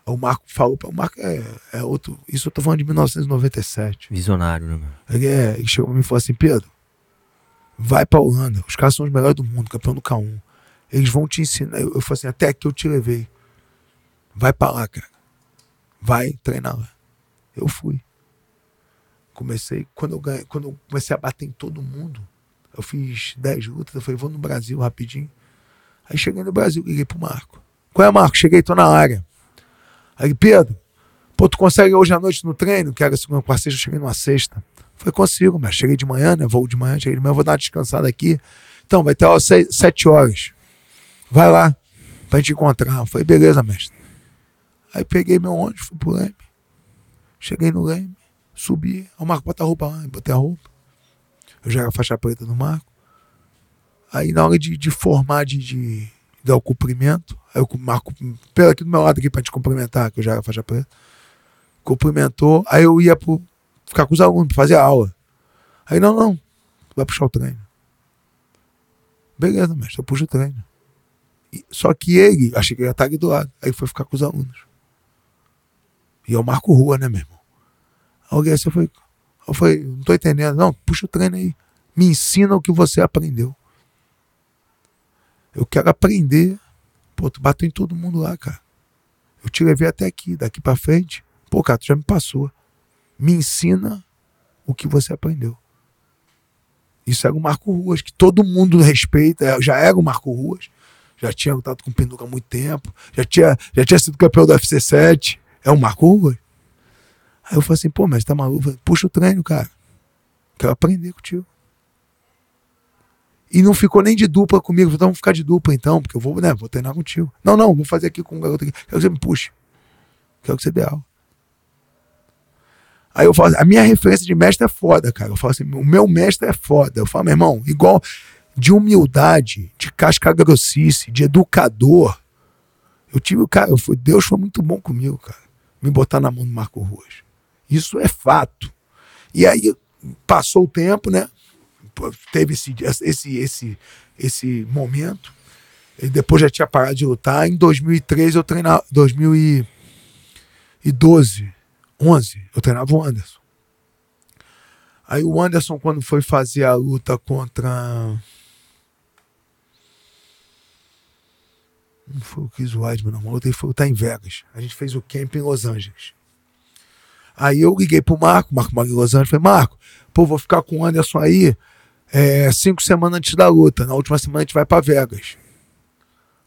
O Marco falou, o Marco é, é outro, isso eu tô falando de 1997. Visionário, né? meu? Ele, é, ele chegou e falou assim: Pedro, vai pra Holanda. Os caras são os melhores do mundo, campeão do K1. Eles vão te ensinar. Eu, eu falei assim: até aqui eu te levei. Vai pra lá, cara. Vai treinar lá. Eu fui. Comecei, quando eu, ganhei, quando eu comecei a bater em todo mundo, eu fiz 10 lutas. Eu falei: vou no Brasil rapidinho. Aí cheguei no Brasil, liguei pro Marco. Qual é, Marco? Cheguei, tô na área. Aí, Pedro, Pô, tu consegue hoje à noite no treino? Que era segunda, quarta, sexta, eu cheguei numa sexta. Falei, consigo, mas cheguei de manhã, né? Voo de manhã, cheguei de manhã, vou dar uma descansada aqui. Então, vai ter aula seis, sete horas. Vai lá, pra gente encontrar. Falei, beleza, mestre. Aí peguei meu ônibus, fui pro Leme. Cheguei no Leme, subi. O Marco, bota a roupa lá. Botei a roupa. Eu já era faixa preta no Marco. Aí na hora de, de formar, de, de dar o cumprimento, aí eu marco pelo aqui do meu lado aqui pra te cumprimentar, que eu já era faixa preta. Cumprimentou, aí eu ia pro, ficar com os alunos, fazer a aula. Aí não, não, vai puxar o treino. Beleza, mestre, eu puxo o treino. E- só que ele, achei que ele ia estar aqui do lado, aí foi ficar com os alunos. E eu marco rua, né, meu irmão? Alguém assim, falei, eu falei, não tô entendendo. Não, puxa o treino aí. Me ensina o que você aprendeu. Eu quero aprender. Pô, tu bateu em todo mundo lá, cara. Eu te levei até aqui, daqui pra frente. Pô, cara, tu já me passou. Me ensina o que você aprendeu. Isso era o Marco Ruas, que todo mundo respeita. é, Já era o Marco Ruas. Já tinha lutado com o Pinduca há muito tempo. Já tinha, já tinha sido campeão do UFC 7. É o Marco Ruas. Aí eu falei assim, pô, mas tá maluco? Puxa o treino, cara. Quero aprender contigo. E não ficou nem de dupla comigo. Então vamos ficar de dupla então, porque eu vou, né, vou treinar contigo. Não, não, vou fazer aqui com o garoto aqui. Quero que você me puxe. Quero que você dê aula. Aí eu falo, a minha referência de mestre é foda, cara. Eu falo assim, o meu mestre é foda. Eu falo, meu irmão, igual de humildade, de casca grossice, de educador. Eu tive, cara, eu fui, Deus foi muito bom comigo, cara. Me botar na mão do Marco Ruas. Isso é fato. E aí passou o tempo, né? Teve esse, esse, esse, esse momento. E depois já tinha parado de lutar. Em 2013 eu treinava. 2012, 11, eu treinava o Anderson. Aí o Anderson, quando foi fazer a luta contra. Não foi o Chris Weidman, não. A luta foi lutar em Vegas. A gente fez o camp em Los Angeles. Aí eu liguei pro Marco, Marco Magno Los Angeles, falei, Marco, pô, vou ficar com o Anderson aí é, cinco semanas antes da luta. Na última semana a gente vai pra Vegas.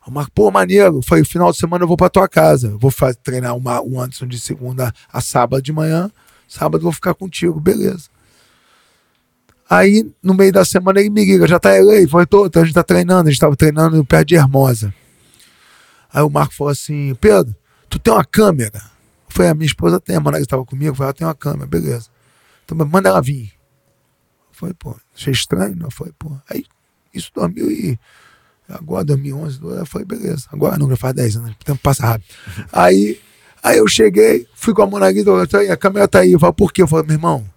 O Marco, pô, maneiro. Foi final de semana eu vou pra tua casa. Vou fazer, treinar uma, o Anderson de segunda a sábado de manhã. Sábado eu vou ficar contigo, beleza. Aí, no meio da semana, ele me liga, já tá ele aí? Foi, então a gente tá treinando, a gente tava treinando perto de Hermosa. Aí o Marco falou assim, Pedro, tu tem uma câmera? Falei, a minha esposa tem, a Managa estava comigo, ela tem uma câmera, beleza. Então, manda ela vir. Eu falei, pô, achei estranho, não? Eu falei, pô, aí, isso 2000 e... Agora, 2011, eu falei, beleza. Agora não, faz 10 anos, o tempo passa rápido. [laughs] aí, aí eu cheguei, fui com a Monaguita, a câmera tá aí. Eu falei, por quê? Eu falei, meu irmão,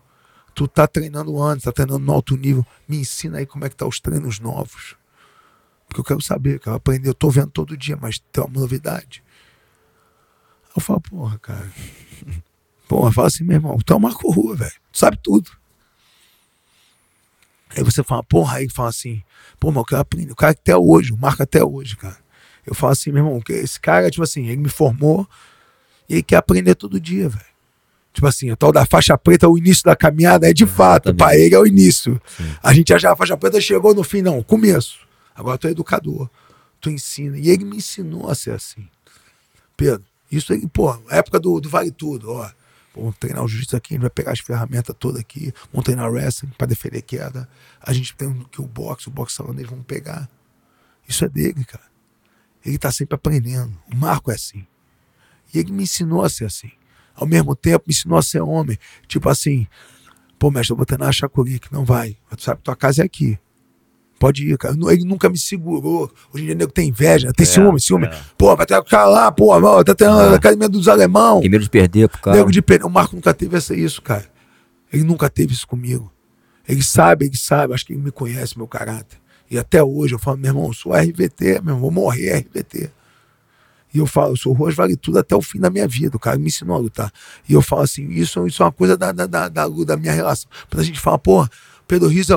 tu tá treinando antes, tá treinando no alto nível, me ensina aí como é que tá os treinos novos. Porque eu quero saber, quero aprender. Eu tô vendo todo dia, mas tem uma novidade. Eu falo, porra, cara. [laughs] Porra, fala assim, meu irmão, tu é o Marco Rua, velho. Tu sabe tudo. Aí você fala, porra, aí fala assim, pô, mas eu quero aprender. O cara que até hoje, o Marco até hoje, cara. Eu falo assim, meu irmão, esse cara, tipo assim, ele me formou e ele quer aprender todo dia, velho. Tipo assim, a tal da faixa preta, o início da caminhada é de fato, Exatamente. pra ele é o início. Sim. A gente acha que a faixa preta chegou no fim, não, o começo. Agora tu é educador, tu ensina. E ele me ensinou a ser assim. Pedro, isso aí, pô, época do, do Vale Tudo, ó. Vamos treinar o jiu-jitsu aqui, a gente vai pegar as ferramentas todas aqui, vamos treinar wrestling pra defender queda. A gente tem que o boxe, o boxe holandês, vamos pegar. Isso é dele, cara. Ele tá sempre aprendendo. O Marco é assim. E ele me ensinou a ser assim. Ao mesmo tempo, me ensinou a ser homem. Tipo assim, pô, mestre, eu vou treinar a Chacuri, que não vai. Tu sabe que tua casa é aqui. Pode ir, cara. Ele nunca me segurou. Hoje em dia, nego tem inveja, tem É, ciúme, ciúme. é. Pô, vai ter cara lá, pô, ó, tá treinando na academia dos alemão. Tem medo de perder pro cara. Nego de pneu. O Marco nunca teve essa, isso, cara. Ele nunca teve isso comigo. Ele sabe, ele sabe, acho que ele me conhece, meu caráter. E até hoje eu falo, meu irmão, eu sou RVT, meu irmão, vou morrer RVT. E eu falo, eu sou Ruas Vale Tudo até o fim da minha vida. O cara me ensinou a lutar. E eu falo assim, isso, isso é uma coisa da, da, da, da, da minha relação. Quando a gente fala, pô, Pedro Riso,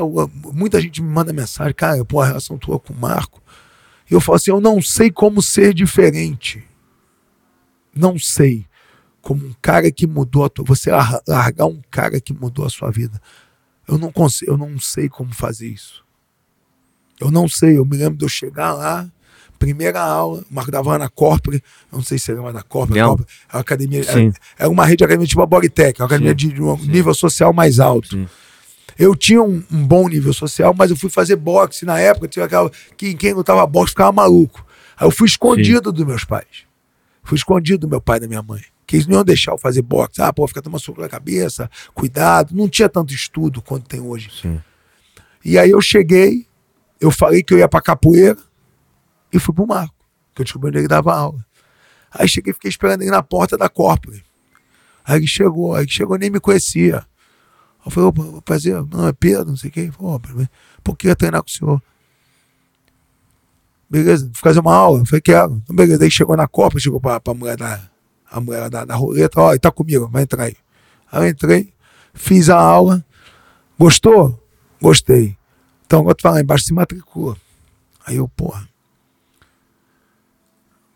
muita gente me manda mensagem, cara, pô, a relação tua com o Marco. E eu falo assim, eu não sei como ser diferente. Não sei. Como um cara que mudou a tua. Você lar- largar um cara que mudou a sua vida. Eu não consigo, eu não sei como fazer isso. Eu não sei. Eu me lembro de eu chegar lá, primeira aula, o Marco dava na Corpore, não sei se lembra da Corpore. Corpore, é uma academia, Sim. é, é uma rede de academia tipo a Bodytech, é uma academia de, de um nível social mais alto. Sim. Eu tinha um, um bom nível social, mas eu fui fazer boxe na época, tinha aquela que quem lutava boxe ficava maluco. Aí eu fui escondido dos meus pais. Fui escondido do meu pai e da minha mãe. Que eles não iam deixar eu fazer boxe. Ah, pô, fica tomando soco na cabeça, cuidado. Não tinha tanto estudo quanto tem hoje. Sim. E aí eu cheguei, eu falei que eu ia pra capoeira e fui pro Marco, que eu descobri onde ele dava aula. Aí cheguei fiquei esperando ele na porta da Corpore. Aí ele chegou, aí ele chegou nem me conhecia. Eu falei, opa, fazer, não, é Pedro, não sei quê. Falei, por que treinar com o senhor? Beleza, fazer uma aula. Eu falei, quero. Então, beleza, aí chegou na Copa, chegou pra, pra mulher da, a mulher da, da roleta, ó, ele tá comigo, vai entrar aí. Aí eu entrei, fiz a aula. Gostou? Gostei. Então agora tu vai lá embaixo se matricula. Aí eu, porra.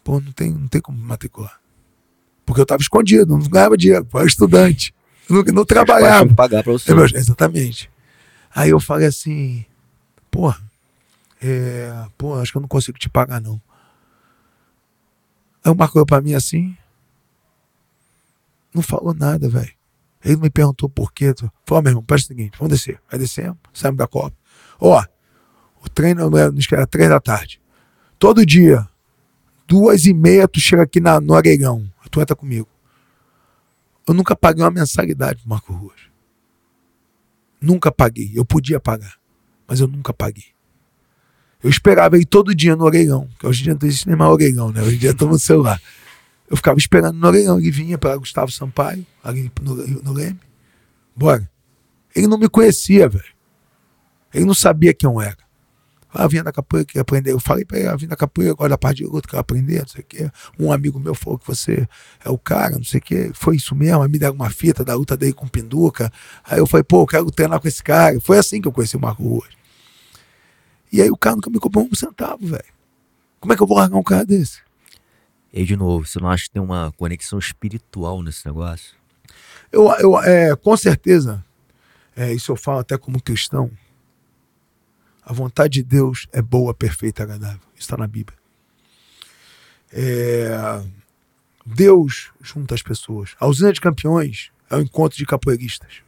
Pô, não tem, não tem como matricular. Porque eu tava escondido, não ganhava dinheiro, eu era estudante. Não, não trabalhava. pagar pra você. É, exatamente. Aí eu falei assim, porra, é, pô, acho que eu não consigo te pagar, não. Aí o Marco olhou pra mim assim, não falou nada, velho. Ele me perguntou por quê. Falou, meu irmão, presta o seguinte, vamos descer. Aí descemos, saímos da Copa. Ó, o treino era, era três da tarde. Todo dia, duas e meia, tu chega aqui na, no Areirão. Tu entra comigo. Eu nunca paguei uma mensalidade pro Marco Ruas. Nunca paguei. Eu podia pagar, mas eu nunca paguei. Eu esperava ir todo dia no orelhão, que hoje em dia não existe nem mais orelhão, né? Hoje em dia estamos no celular. Eu ficava esperando no orelhão, ele vinha para Gustavo Sampaio, ali no, no Leme. Bora. Ele não me conhecia, velho. Ele não sabia quem eu era. Ah, vinha da capoeira, que aprender. Eu falei para ele, ah, vim da capoeira, agora da parte de luta, quero aprender, não sei o quê. Um amigo meu falou que você é o cara, não sei o quê. Foi isso mesmo, me deram uma fita da luta dele com Pinduca. Aí eu falei, pô, eu quero treinar com esse cara. Foi assim que eu conheci o Marco Ruas. E aí o cara nunca me comprou um centavo, velho. Como é que eu vou largar um cara desse? E aí, de novo, você não acha que tem uma conexão espiritual nesse negócio? Eu, eu é, com certeza, é, isso eu falo até como cristão, a vontade de Deus é boa, perfeita agradável. Isso está na Bíblia. É, Deus junta as pessoas. A usina de campeões é o encontro de capoeiristas.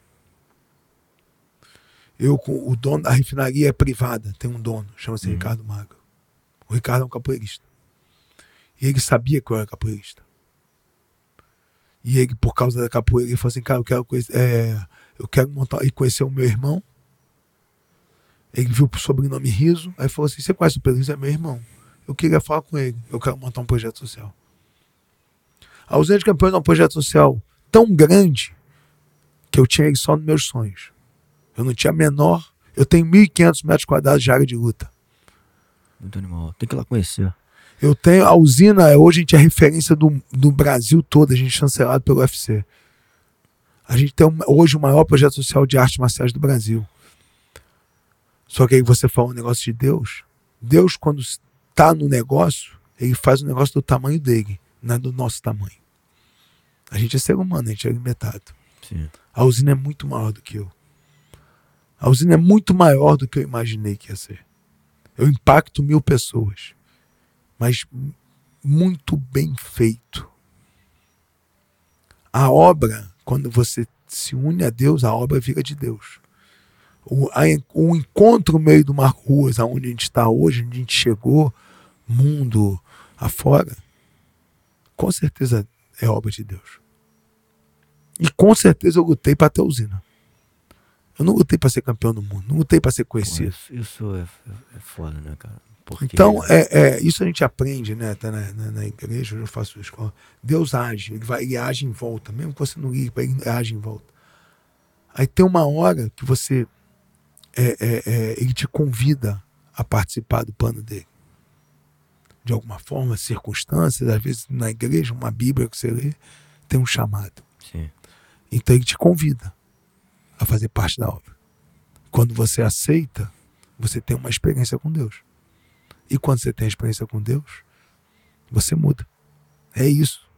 Eu o dono da refinaria é privada, tem um dono, chama-se uhum. Ricardo Magro. O Ricardo é um capoeirista. E ele sabia que eu era capoeirista. E ele, por causa da capoeira, ele falou assim, cara, eu quero conhecer, é, eu quero montar e conhecer o meu irmão ele viu o sobrenome Riso, aí falou assim: Você conhece o Pedro Riso? É meu irmão. Eu queria falar com ele. Eu quero montar um projeto social. A ausência de campeões é um projeto social tão grande que eu tinha ele só nos meus sonhos. Eu não tinha menor. Eu tenho 1.500 metros quadrados de área de luta. Muito animal. Tem que ir lá conhecer. Eu tenho. A usina, hoje a gente é referência do, do Brasil todo. A gente é chancelado pelo UFC. A gente tem hoje o maior projeto social de artes marciais do Brasil. Só que aí você fala um negócio de Deus. Deus, quando está no negócio, ele faz o negócio do tamanho dele, não é do nosso tamanho. A gente é ser humano, a gente é limitado. Sim. A usina é muito maior do que eu. A usina é muito maior do que eu imaginei que ia ser. Eu impacto mil pessoas, mas muito bem feito. A obra, quando você se une a Deus, a obra vira de Deus o, a, o encontro no meio do Marco Ruas, aonde a gente está hoje, onde a gente chegou, mundo afora, com certeza é obra de Deus. E com certeza eu lutei para ter usina. Eu não lutei para ser campeão do mundo, não lutei para ser conhecido. Pô, isso é, é, foda, né, cara? Porque... Então, é, é, isso a gente aprende, né? Tá na, na, na igreja, eu faço escola. Deus age, ele, vai, ele age em volta, mesmo que você não ligue para ele, age em volta. Aí tem uma hora que você é, é, é, ele te convida a participar do plano dele. De alguma forma, circunstâncias, às vezes na igreja, uma Bíblia que você lê, tem um chamado. Sim. Então ele te convida a fazer parte da obra. Quando você aceita, você tem uma experiência com Deus. E quando você tem experiência com Deus, você muda. É isso.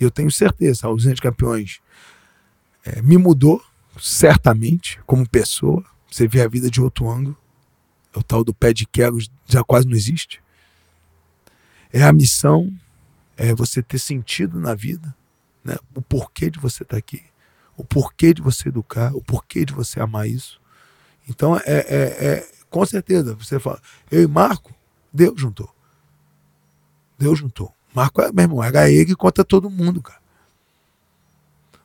E eu tenho certeza, a ausência de campeões é, me mudou, certamente, como pessoa, você vê a vida de outro ângulo. É o tal do pé de quero já quase não existe. É a missão, é você ter sentido na vida, né? o porquê de você estar tá aqui, o porquê de você educar, o porquê de você amar isso. Então, é, é, é com certeza, você fala, eu e Marco, Deus juntou. Deus juntou. Marco, é, meu irmão, era ele contra todo mundo, cara.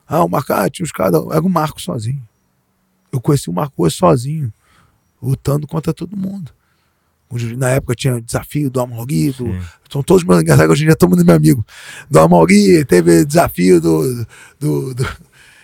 Ah, o Marco, ah, tinha os caras, era o Marco sozinho. Eu conheci o Marcos sozinho, lutando contra todo mundo. Na época tinha desafio do Amauri, do, são todos meus engraçados, hoje em dia todo mundo é meu amigo. Do Amauri, teve desafio do, do, do-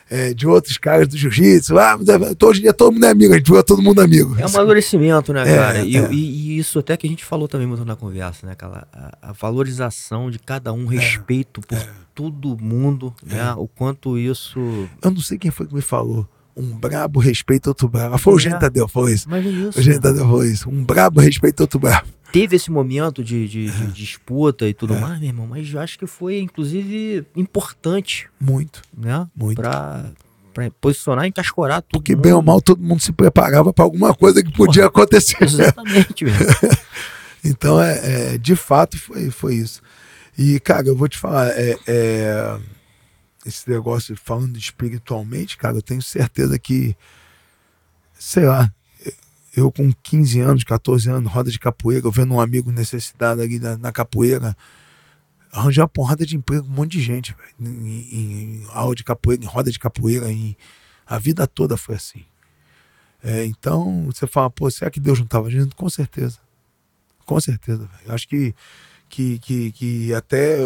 é, de outros caras do jiu-jitsu. Ah, é- hoje em dia todo mundo é amigo, a gente virou todo mundo amigo. É um amadurecimento, né, É, cara? E, é. e- isso até que a gente falou também muito na conversa, né, aquela a, a valorização de cada um, respeito por todo mundo, né? O quanto isso. Eu não sei quem foi que me falou. Um brabo respeita outro brabo. Foi o É. Gênio Tadeu, falou isso. Imagina isso. O Gênio né? Tadeu falou isso. Um brabo respeita outro brabo. Teve esse momento de, de- É. de disputa e tudo mais, meu irmão, mas eu acho que foi, inclusive, importante, Muito, né? muito. Pra, pra posicionar e encascorar tudo. Porque bem ou mal todo mundo se preparava para alguma coisa que podia acontecer. Exatamente, meu. [laughs] Então, é, é, de fato, foi, foi isso. E, cara, eu vou te falar, é, é, esse negócio falando espiritualmente, cara, eu tenho certeza que, sei lá, eu com 15 anos, 14 anos, roda de capoeira, eu vendo um amigo necessitado ali na, na capoeira, arranjei uma porrada de emprego, um monte de gente, em, em, aula de capoeira, em roda de capoeira, em, a vida toda foi assim. É, então, você fala, pô, será que Deus não estava agindo? Com certeza. Com certeza. Eu Acho que, que, que, que até.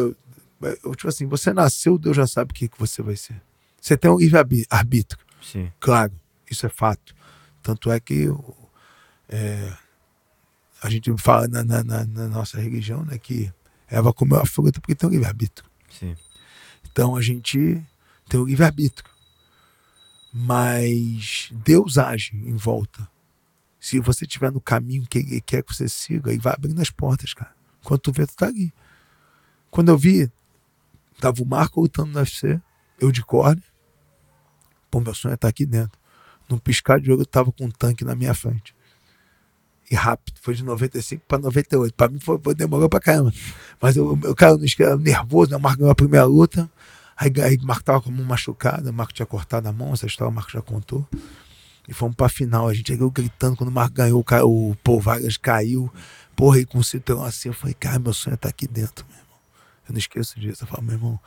Tipo assim, você nasceu, Deus já sabe o que, que você vai ser. Você tem um livre-arbítrio, Sim. claro, isso é fato. Tanto é que é, a gente fala na, na- na- na nossa religião né, que Eva comeu a fruta porque tem um livre-arbítrio. Então a gente tem o livre-arbítrio. Mas Deus age em volta. Se você estiver no caminho que Ele quer que você siga, Ele vai abrindo as portas, cara. Quando tu vê, tu tá ali. Quando eu vi, tava o Marco lutando no UFC, eu de corda. Pô, meu sonho é estar aqui dentro. Num piscar de olho, eu tava com um tanque na minha frente. E rápido, foi de 95 para 98. Para mim foi, foi, demorou pra caramba. Mas eu, eu cara, esquece, nervoso, né? O Marco ganhou a primeira luta. Aí, aí o Marco tava com a mão machucada, o Marco tinha cortado a mão, essa história o Marco já contou. E fomos pra final. A gente chegou gritando quando o Marco ganhou, o, o Paul Vargas caiu. Porra, aí com o cinturão assim, eu falei, cara, meu sonho é estar aqui dentro, meu. Eu não esqueço disso. Eu falo, meu irmão.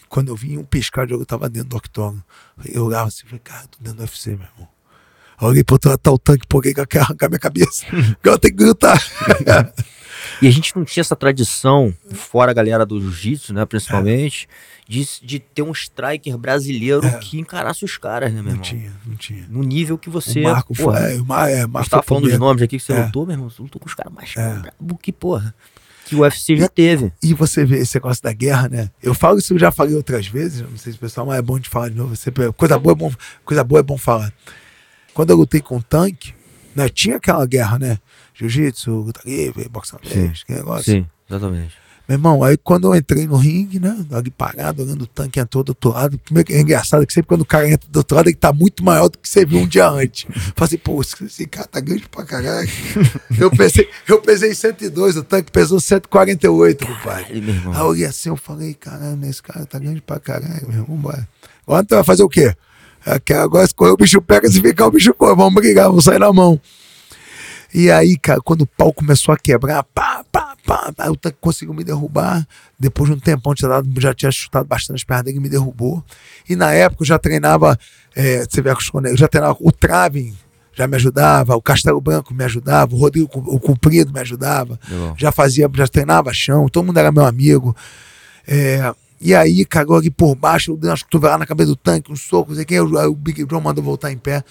E quando eu vi um piscar de olho, eu tava dentro do octógono. Eu olhava assim, falei, cara, eu tô dentro do UFC, meu irmão. Eu olhei pro outro lado, tá o tanque, pô, que quer arrancar minha cabeça. [laughs] eu tenho que gritar. E a gente não tinha essa tradição, fora a galera do jiu-jitsu, né, principalmente, de, de ter um striker brasileiro É. que encarasse os caras, né, meu Não irmão? tinha, não tinha. No nível que você. o Marco porra, foi. É, o Mar, é, Marco tava foi falando dos nomes aqui que você É. lutou, meu irmão. Você lutou com os caras mais É. brabo que, porra. Que o UFC já teve. E você vê esse negócio da guerra, né? Eu falo isso, eu já falei outras vezes, não sei se o pessoal, mas é bom de falar de novo. Sempre, coisa, boa é bom, coisa boa é bom falar. Quando eu lutei com o tanque, né, tinha aquela guerra, né? Jiu-jitsu, luta livre, boxe negócio. Sim, exatamente. Meu irmão, aí quando eu entrei no ringue, né? Ali parado, olhando o tanque entrou do outro lado. Primeiro que é engraçado que sempre quando o cara entra do outro lado, ele tá muito maior do que você viu um dia antes. Falei assim, pô, esse, cara tá grande pra caralho. eu, pensei, eu pesei 102, o tanque pesou 148, compadre. Aí, meu irmão. Aí eu olhei assim, eu falei, caralho, esse cara tá grande pra caralho, meu irmão, vambora. Agora tu vai fazer o quê? É Agora se correr o bicho pega, se ficar o bicho corre, vamos brigar, vamos sair na mão. E aí, cara, quando o pau começou a quebrar, pá, pá, pá, pá, o tanque conseguiu me derrubar. Depois de um tempão, tinha dado, já tinha chutado bastante as pernas dele e me derrubou. E na época eu já treinava, é, você vê, eu já treinava o Travin, já me ajudava, o Castelo Branco me ajudava, o Rodrigo, o Comprido me ajudava Legal. já fazia, já treinava chão, todo mundo era meu amigo. É, e aí, cagou aqui por baixo, eu dei umas cotoveladas na cabeça do tanque, um soco, não sei quem, aí o Big John mandou voltar em pé.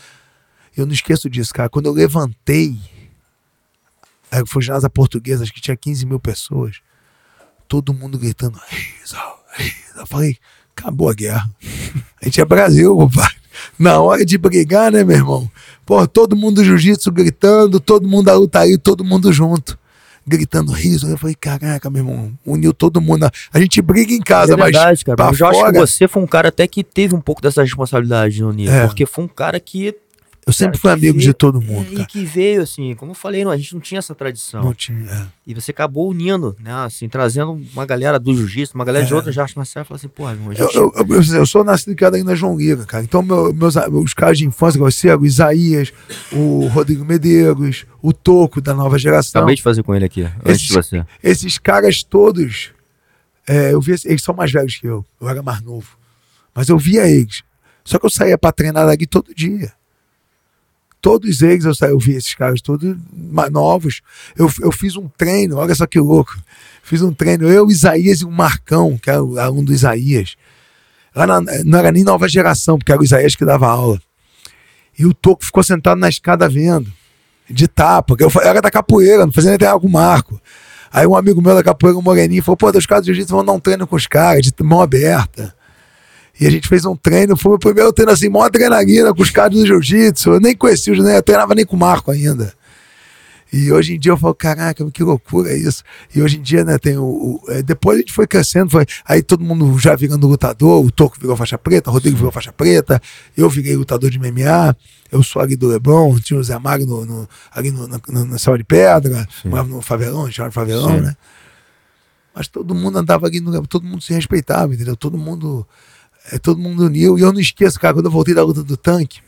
Eu não esqueço disso, cara. Quando eu levantei, aí foi ginásio portuguesa, acho que tinha 15 mil pessoas, todo mundo gritando, Risa. Eu falei, acabou a guerra. [laughs] A gente é Brasil, compadre. Na hora de brigar, né, meu irmão? Pô, todo mundo do jiu-jitsu gritando, todo mundo da luta aí, todo mundo junto. Gritando riso. Eu falei, caraca, meu irmão, uniu todo mundo. A gente briga em casa, é verdade, mas cara. Mas eu acho que fora, você foi um cara até que teve um pouco dessa responsabilidade no nível. É. Porque foi um cara que. Eu sempre fui amigo veio- de todo mundo, é, e cara. que veio, assim, como eu falei, não, a gente não tinha essa tradição. Não tinha. é. E você acabou unindo, né? Assim, trazendo uma galera do jiu-jitsu, uma galera de É. outras artes marciais, falou assim, pô, irmão, a Eu, gente. eu, eu, eu sou nascido e criado aí na João Lira, cara. Então, meu- meus, os caras de infância, você, o Isaías, o Rodrigo Medeiros, o Toco da nova geração. Acabei de fazer com ele aqui, antes de você. Esses caras todos, é, eu vi, eles são mais velhos que eu. Eu era mais novo. Mas eu via eles. Só que eu saía pra treinar daqui todo dia. Todos eles, eu, eu vi esses caras todos novos. Eu, eu fiz um treino, olha só que louco. Fiz um treino, eu, Isaías e o Marcão, que era o aluno do Isaías. Lá na, não era nem nova geração, porque era o Isaías que dava aula. E o Toco ficou sentado na escada vendo, de tapa, eu, eu era da capoeira, não fazia nem treinar com o Marco. Aí um amigo meu da capoeira, o Moreninho, falou: pô, os caras de jiu-jitsu vão dar um treino com os caras, de mão aberta. E a gente fez um treino, foi o primeiro treino assim, maior adrenalina com os caras do jiu-jitsu. Eu nem conhecia, eu nem treinava nem com o Marco ainda. E hoje em dia eu falo, caraca, que loucura é isso. E hoje em dia, né, tem o. o é, depois a gente foi crescendo, foi, aí todo mundo já virando lutador, o Toco virou faixa preta, o Rodrigo virou faixa preta, eu virei lutador de MMA, eu sou ali do Leblon, tinha o Zé Mário no, no, ali no, na, na, na de Pedra, morava no Favelão, chamava Favelão, Sim. né? Mas todo mundo andava ali, no, todo mundo se respeitava, entendeu? Todo mundo. É, todo mundo uniu. E eu não esqueço, cara, quando eu voltei da luta do tanque,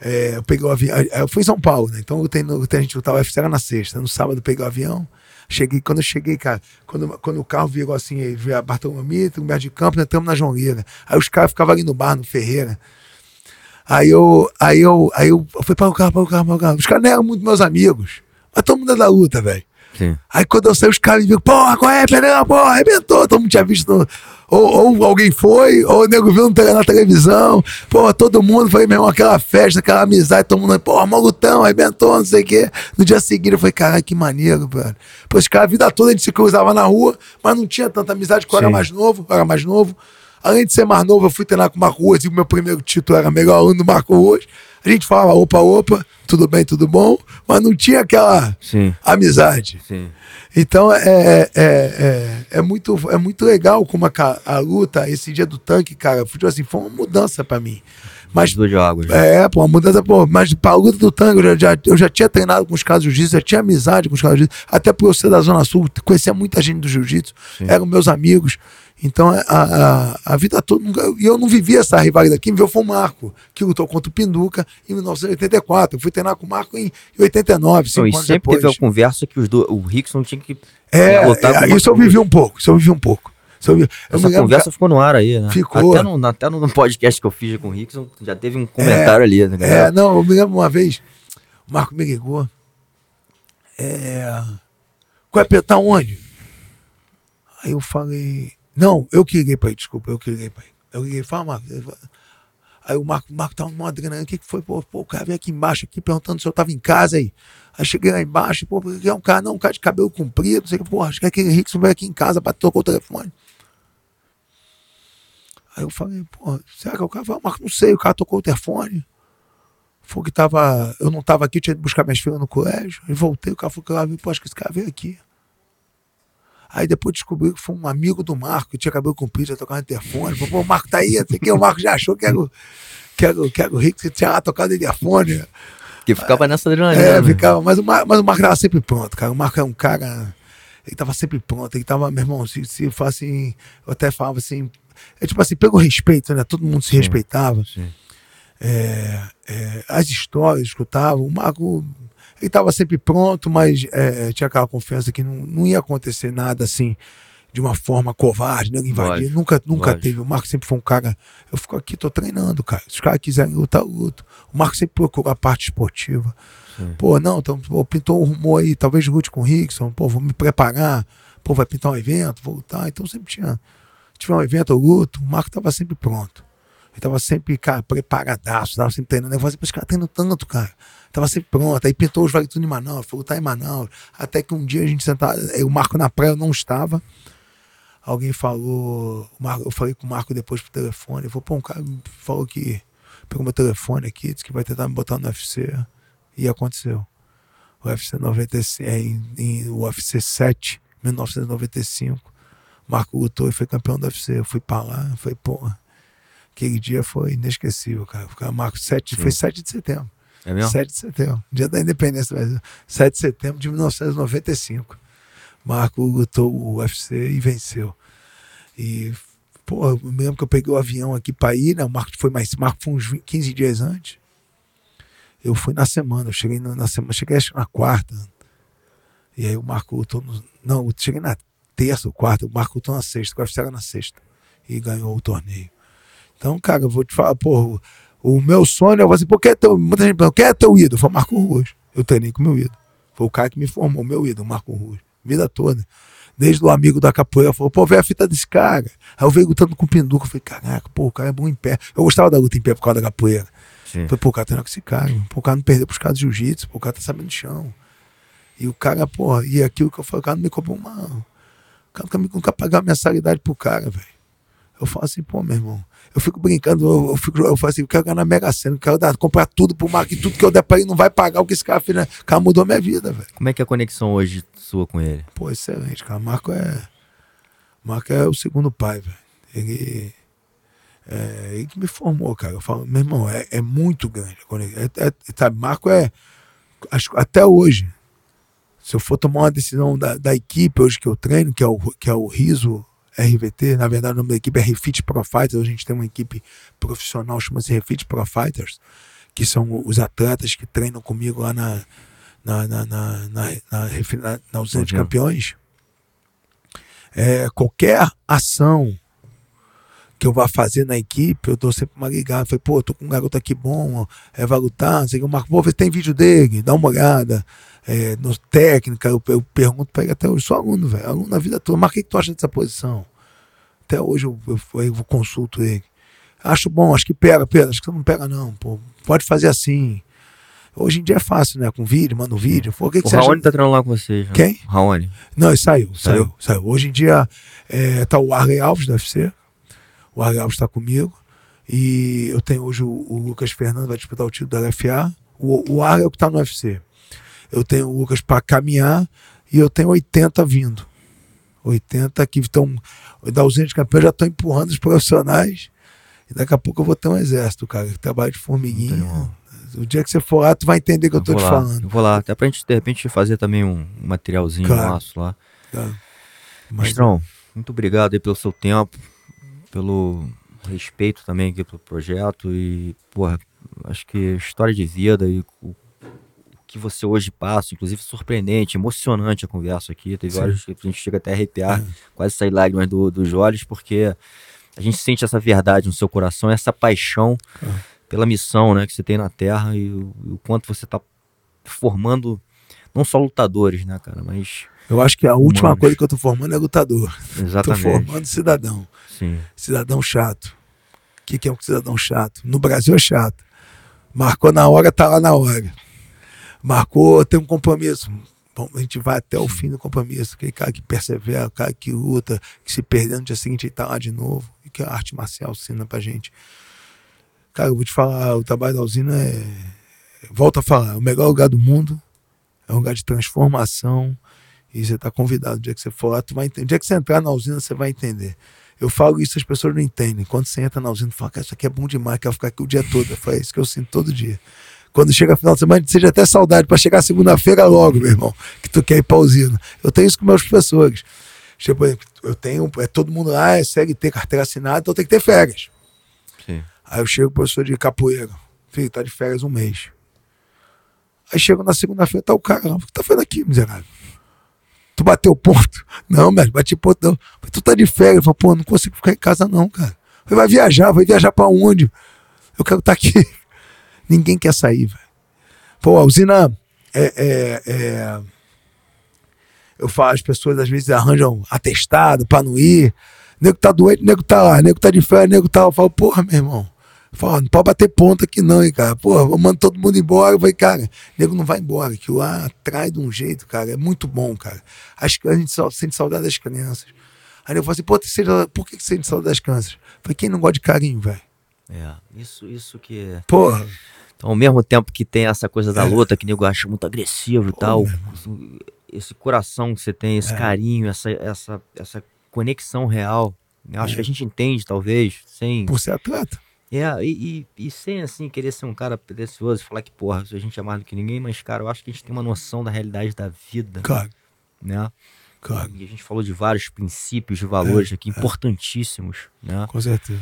é, eu peguei o avião. Eu fui em São Paulo, né? Então eu tenho, a gente lutava UFC era na sexta. No sábado eu peguei o avião. Cheguei, quando eu cheguei, cara, quando, quando o carro virou assim, veio a Bartolomeu, o Médio de Campo, entramos na João Lira. Aí os caras ficavam ali no bar, no Ferreira. Aí eu, aí eu, aí eu, eu fui para o carro, para o carro, para o carro. Os caras não eram muito meus amigos, mas todo mundo é da luta, velho. Aí quando eu saí, os caras me viram, porra, qual é, Pedrão, porra, arrebentou. Todo mundo tinha visto no, ou, ou, alguém foi, ou o nego viu na televisão, pô, todo mundo foi mesmo aquela festa, aquela amizade, todo mundo, pô, malutão, arrebentou, não sei o quê. No dia seguinte eu falei, cara, que maneiro, velho. Pô, os caras, a vida toda a gente se cruzava na rua, mas não tinha tanta amizade porque eu era mais novo, eu era mais novo. Além de ser mais novo, eu fui treinar com o Marco Ruas e o meu primeiro título era melhor aluno do Marco Ruas. A gente falava opa, opa, tudo bem, tudo bom, mas não tinha aquela Sim. amizade. Sim. Então é, é, é, é, muito, é muito legal como a, a luta, esse dia do tanque, cara, foi, assim, foi uma mudança para mim. Mas, de água, é, pô, uma mudança, pô, mas para a luta do tanque, eu já, eu já tinha treinado com os caras de jiu-jitsu, já tinha amizade com os caras de jiu-jitsu, até por eu ser da Zona Sul, conhecia muita gente do jiu-jitsu, eram meus amigos. Então, a, a, a vida toda. E eu não vivi essa rivalidade. Quem viveu foi o Marco, que lutou contra o Pinduca em 1984. Eu fui treinar com o Marco em 89. Cinco então, e sempre depois. teve a conversa que os do, o Rickson tinha que. É, é isso eu vivi um pouco. Isso eu vivi um pouco. Eu, eu Essa conversa que... ficou no ar aí, né? Ficou. Até no, até no podcast que eu fiz com o Rickson, já teve um comentário é, ali. Né, é, não, eu me lembro uma vez, o Marco me ligou. É. Qual é tá onde? Aí eu falei, não, eu que liguei pra ele, desculpa, eu que liguei pra ele. Eu liguei, fala, Marco. Aí o Marco, Marco tava numa adrenalina, o que, que foi? Pô, pô, o cara veio aqui embaixo, aqui, perguntando se eu tava em casa aí. Aí cheguei lá embaixo, pô, é um cara, não, um cara de cabelo comprido, não sei o que, pô, acho que aquele Rickson veio aqui em casa pra tocar o telefone. Aí eu falei, pô, será que é o cara falou, Marco, não sei, o cara tocou o telefone. Foi que tava, eu não tava aqui, tinha ido buscar minhas filhas no colégio, e voltei, o cara falou que eu pô, acho que esse cara veio aqui. Aí depois descobriu que foi um amigo do Marco, que tinha cabelo comprido, tocar no interfone. Falou, pô, o Marco tá aí, até que o Marco já achou que era o, que era, que era o Rick, que tinha lá tocado interfone. Que ficava nessa adrenalina. É, né? ficava, mas o, Marco, mas o Marco tava sempre pronto, cara. O Marco é um cara. Ele tava sempre pronto, ele tava, meu irmão, se, se fosse assim, eu até falava assim, é tipo assim, pelo respeito, né? Todo mundo se sim, respeitava. Sim. É, é, as histórias escutavam, o Marco ele estava sempre pronto, mas é, tinha aquela confiança que não, não ia acontecer nada assim de uma forma covarde, não invadir. Nunca, nunca teve. O Marco sempre foi um cara. Eu fico aqui, tô treinando, cara. Se os caras quiserem lutar, luto. O Marco sempre procurou a parte esportiva. Sim. Pô, não, então, pô, pintou um rumor aí, talvez lute com o Rickson, pô, vou me preparar, pô, vai pintar um evento, vou lutar. Então sempre tinha. Se tiver um evento, eu luto. O Marco tava sempre pronto. Ele tava sempre, cara, preparadaço, tava sempre treinando. Eu falei assim, esse cara treinando tanto, cara. Tava sempre pronto. Aí pintou os vale tudo em Manaus, falou, tá em Manaus. Até que um dia a gente sentava, o Marco na praia não estava. Alguém falou, eu falei com o Marco depois pro telefone, ele falou, pô, um cara falou que pegou meu telefone aqui, disse que vai tentar me botar no UFC. E aconteceu. O UFC 95, é, em, em, o UFC 7, 1995. Marco lutou e foi campeão do UFC. Eu fui pra lá, foi, pô, Aquele dia foi inesquecível, cara. O Marco 7, foi 7 de setembro. É mesmo? 7 de setembro, dia da independência do Brasil. 7 de setembro de 1995. Marco lutou o UFC e venceu. E, pô, eu me lembro que eu peguei o avião aqui para ir, né? O Marco foi mais. Marco foi uns 15 dias antes. Eu fui na semana, eu cheguei na semana, cheguei acho na quarta. E aí o Marco lutou no. Não, eu cheguei na terça ou quarta, o Marco lutou na sexta, o UFC era na sexta. E ganhou o torneio. Então, cara, eu vou te falar, pô, o, O meu sonho, eu falei assim, pô, quem é teu, muita gente pergunta, quem é teu ídolo? Foi o Marco Ruas. Eu treinei com o meu ídolo. Foi o cara que me formou, meu ídolo, Marco Ruas. Vida toda. Desde o amigo da capoeira, falou, pô, vê a fita desse cara. Aí eu veio lutando com o Pinduca. Eu falei, caraca, pô, o cara é bom em pé. Eu gostava da luta em pé por causa da capoeira. Sim. Falei, pô, o cara treinou com esse cara. Pô, o cara não perdeu pros caras de jiu-jitsu. Pô, o cara tá sabendo de chão. E o cara, pô, e aquilo que eu falei, o cara não me cobrou uma. O cara nunca, me- nunca pagou a mensalidade pro cara, velho. Eu falo assim, pô, meu irmão. Eu fico brincando, eu, eu, fico, eu falo assim, eu quero ganhar na Mega Sena, eu quero dar, comprar tudo pro Marco e tudo que eu der pra ele não vai pagar o que esse cara fez. Né? O cara mudou minha vida, velho. Como é que é a conexão hoje sua com ele? Pô, excelente, cara. Marco é. Marco é o segundo pai, velho. Ele. É ele que me formou, cara. Eu falo, meu irmão, é, é muito grande. É, é, sabe, Marco é. acho Até hoje, se eu for tomar uma decisão da, da equipe hoje que eu treino, que é o, que é o Riso RVT, na verdade o nome da equipe é Refit Pro Fighters, a gente tem uma equipe profissional, chama-se Refit Pro Fighters, que são os atletas que treinam comigo lá na, na, na, na, na, na, na, na usina de Uhum. campeões. É, qualquer ação que eu vá fazer na equipe, eu dou sempre uma ligada. Falei, pô, tô com um garoto aqui bom, é, vai lutar, não sei o que. Eu marco, pô, vê se tem vídeo dele, dá uma olhada. É, no técnica, eu, eu pergunto pra ele até hoje, sou aluno, velho, aluno na vida toda. Mas o que, que tu acha dessa posição? Até hoje eu, eu, eu, consulto ele. Acho bom, acho que pega, Pedro, acho que você não pega, não, pô. Pode fazer assim. Hoje em dia é fácil, né? Com vídeo, manda um vídeo. Pô, o que, que O você acha? Raoni tá treinando lá com vocês. né? Quem? O Raoni. Não, ele saiu, Saiu? saiu, saiu. Hoje em dia é, tá o Arley Alves do UFC. O Alves está comigo. E eu tenho hoje o, o Lucas Fernando, vai disputar o título da LFA. O, o é o que está no UFC. Eu tenho o Lucas para caminhar e eu tenho 80 vindo. 80 que estão da ausência de campeão já estão empurrando os profissionais. E daqui a pouco eu vou ter um exército, cara, que trabalha de formiguinha. O dia que você for lá, tu vai entender o que eu, tô vou te lá, falando. Eu vou lá, até pra gente, de repente, fazer também um, um materialzinho Claro. nosso lá. Tá? Mas, Mestrão, muito obrigado aí pelo seu tempo, pelo respeito também aqui pelo projeto e, porra, acho que história de vida e o, que você hoje passa, inclusive surpreendente, emocionante a conversa aqui. Teve Sim. horas que a gente chega até a arrepiar, É. quase sair lágrimas do- dos olhos, porque a gente sente essa verdade no seu coração, essa paixão É. pela missão né, que você tem na Terra e o, o quanto você tá formando não só lutadores, né, cara, mas Eu acho que a última Humanos. coisa que eu tô formando é lutador. Tô exatamente. formando cidadão. Sim. Cidadão chato. O que, que é um cidadão chato? No Brasil é chato. Marcou na hora, tá lá na hora. Marcou, tem um compromisso. Bom, a gente vai até o fim do compromisso. Aquele cara que persevera, o cara que luta, que se perdeu no dia seguinte e tá lá de novo. E que a arte marcial ensina pra gente. Cara, eu vou te falar, o trabalho da usina é. Volto a falar, é o melhor lugar do mundo. É um lugar de transformação. E você tá convidado. O dia que você for lá, tu vai entender. O dia que você entrar na usina, você vai entender. Eu falo isso, as pessoas não entendem. Quando você entra na usina, fala, cara, isso aqui é bom demais, quero ficar aqui o dia todo. Eu falo, é isso que eu sinto todo dia. Quando chega final de semana, seja até saudade para chegar segunda-feira logo, meu irmão, que tu quer ir pra usina. Eu tenho isso com meus professores. Tipo, eu tenho, é todo mundo lá, é CLT, carteira assinada, então tem que ter férias. Sim. Aí eu chego, professor de capoeira, filho, tá de férias um mês. Aí chego na segunda-feira, tá o cara, o que tá fazendo aqui, miserável? Tu bateu ponto? Não, velho, bati ponto não. Falei, tu tá de férias? Falei, pô, não consigo ficar em casa não, cara. Falei, vai viajar, vai viajar pra onde? Eu quero estar aqui. [laughs] Ninguém quer sair, velho. Pô, a usina é, é, é- Eu falo, as pessoas às vezes arranjam atestado pra não ir. Nego tá doente, nego tá lá, nego tá de férias, nego tá. Eu falo, porra, meu irmão. Eu falo, não pode bater ponta aqui não, hein, cara. Porra, eu mando todo mundo embora. Eu falei, cara, nego não vai embora, que lá atrai de um jeito, cara. É muito bom, cara. As, a gente sente saudade das crianças. Aí eu falo assim, pô, por que que você sente saudade das crianças? Eu falei, quem não gosta de carinho, velho? É, isso, isso que. Porra. Então, ao mesmo tempo que tem essa coisa da É. luta, que nego acha muito agressivo e tal, assim, esse coração que você tem, esse É. carinho, essa, essa, essa conexão real, eu acho É. que a gente entende, talvez, sem. Por ser atleta. É, e, e, e sem, assim, querer ser um cara pretencioso, falar que, porra, a gente é mais do que ninguém, mas, cara, eu acho que a gente tem uma noção da realidade da vida, Claro, né? claro. E a gente falou de vários princípios de valores É, aqui, importantíssimos, né? Com certeza.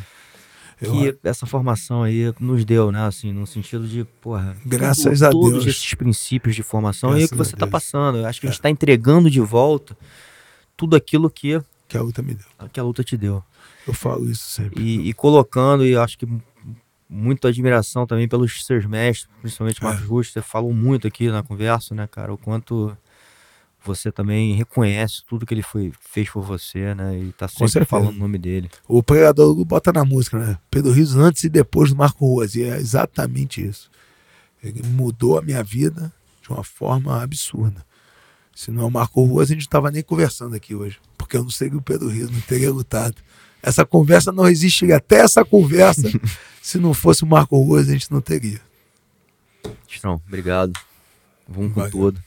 Eu, que essa formação aí nos deu, né? Assim, no sentido de, porra, Graças a todos Deus. esses princípios de formação e o Graças que você tá Deus. passando. Eu acho que a gente É. tá entregando de volta tudo aquilo que, que a luta me deu. que a luta te deu. Eu falo isso sempre. E, e colocando, e acho que mu- muita admiração também pelos seus mestres, principalmente É. Marcos Russo. Você falou muito aqui na conversa, né, cara? O quanto você também reconhece tudo que ele foi, fez por você, né? E tá sempre falando o nome dele. O pregador bota na música, né? Pedro Rios antes e depois do Marco Ruas. E é exatamente isso. Ele mudou a minha vida de uma forma absurda. Se não é o Marco Ruas, a gente estava nem conversando aqui hoje. Porque eu não sei que o Pedro Rios não teria lutado. Essa conversa não existiria. Até essa conversa, [laughs] se não fosse o Marco Ruas, a gente não teria. Tistrão, obrigado. Vamos com Valeu. tudo.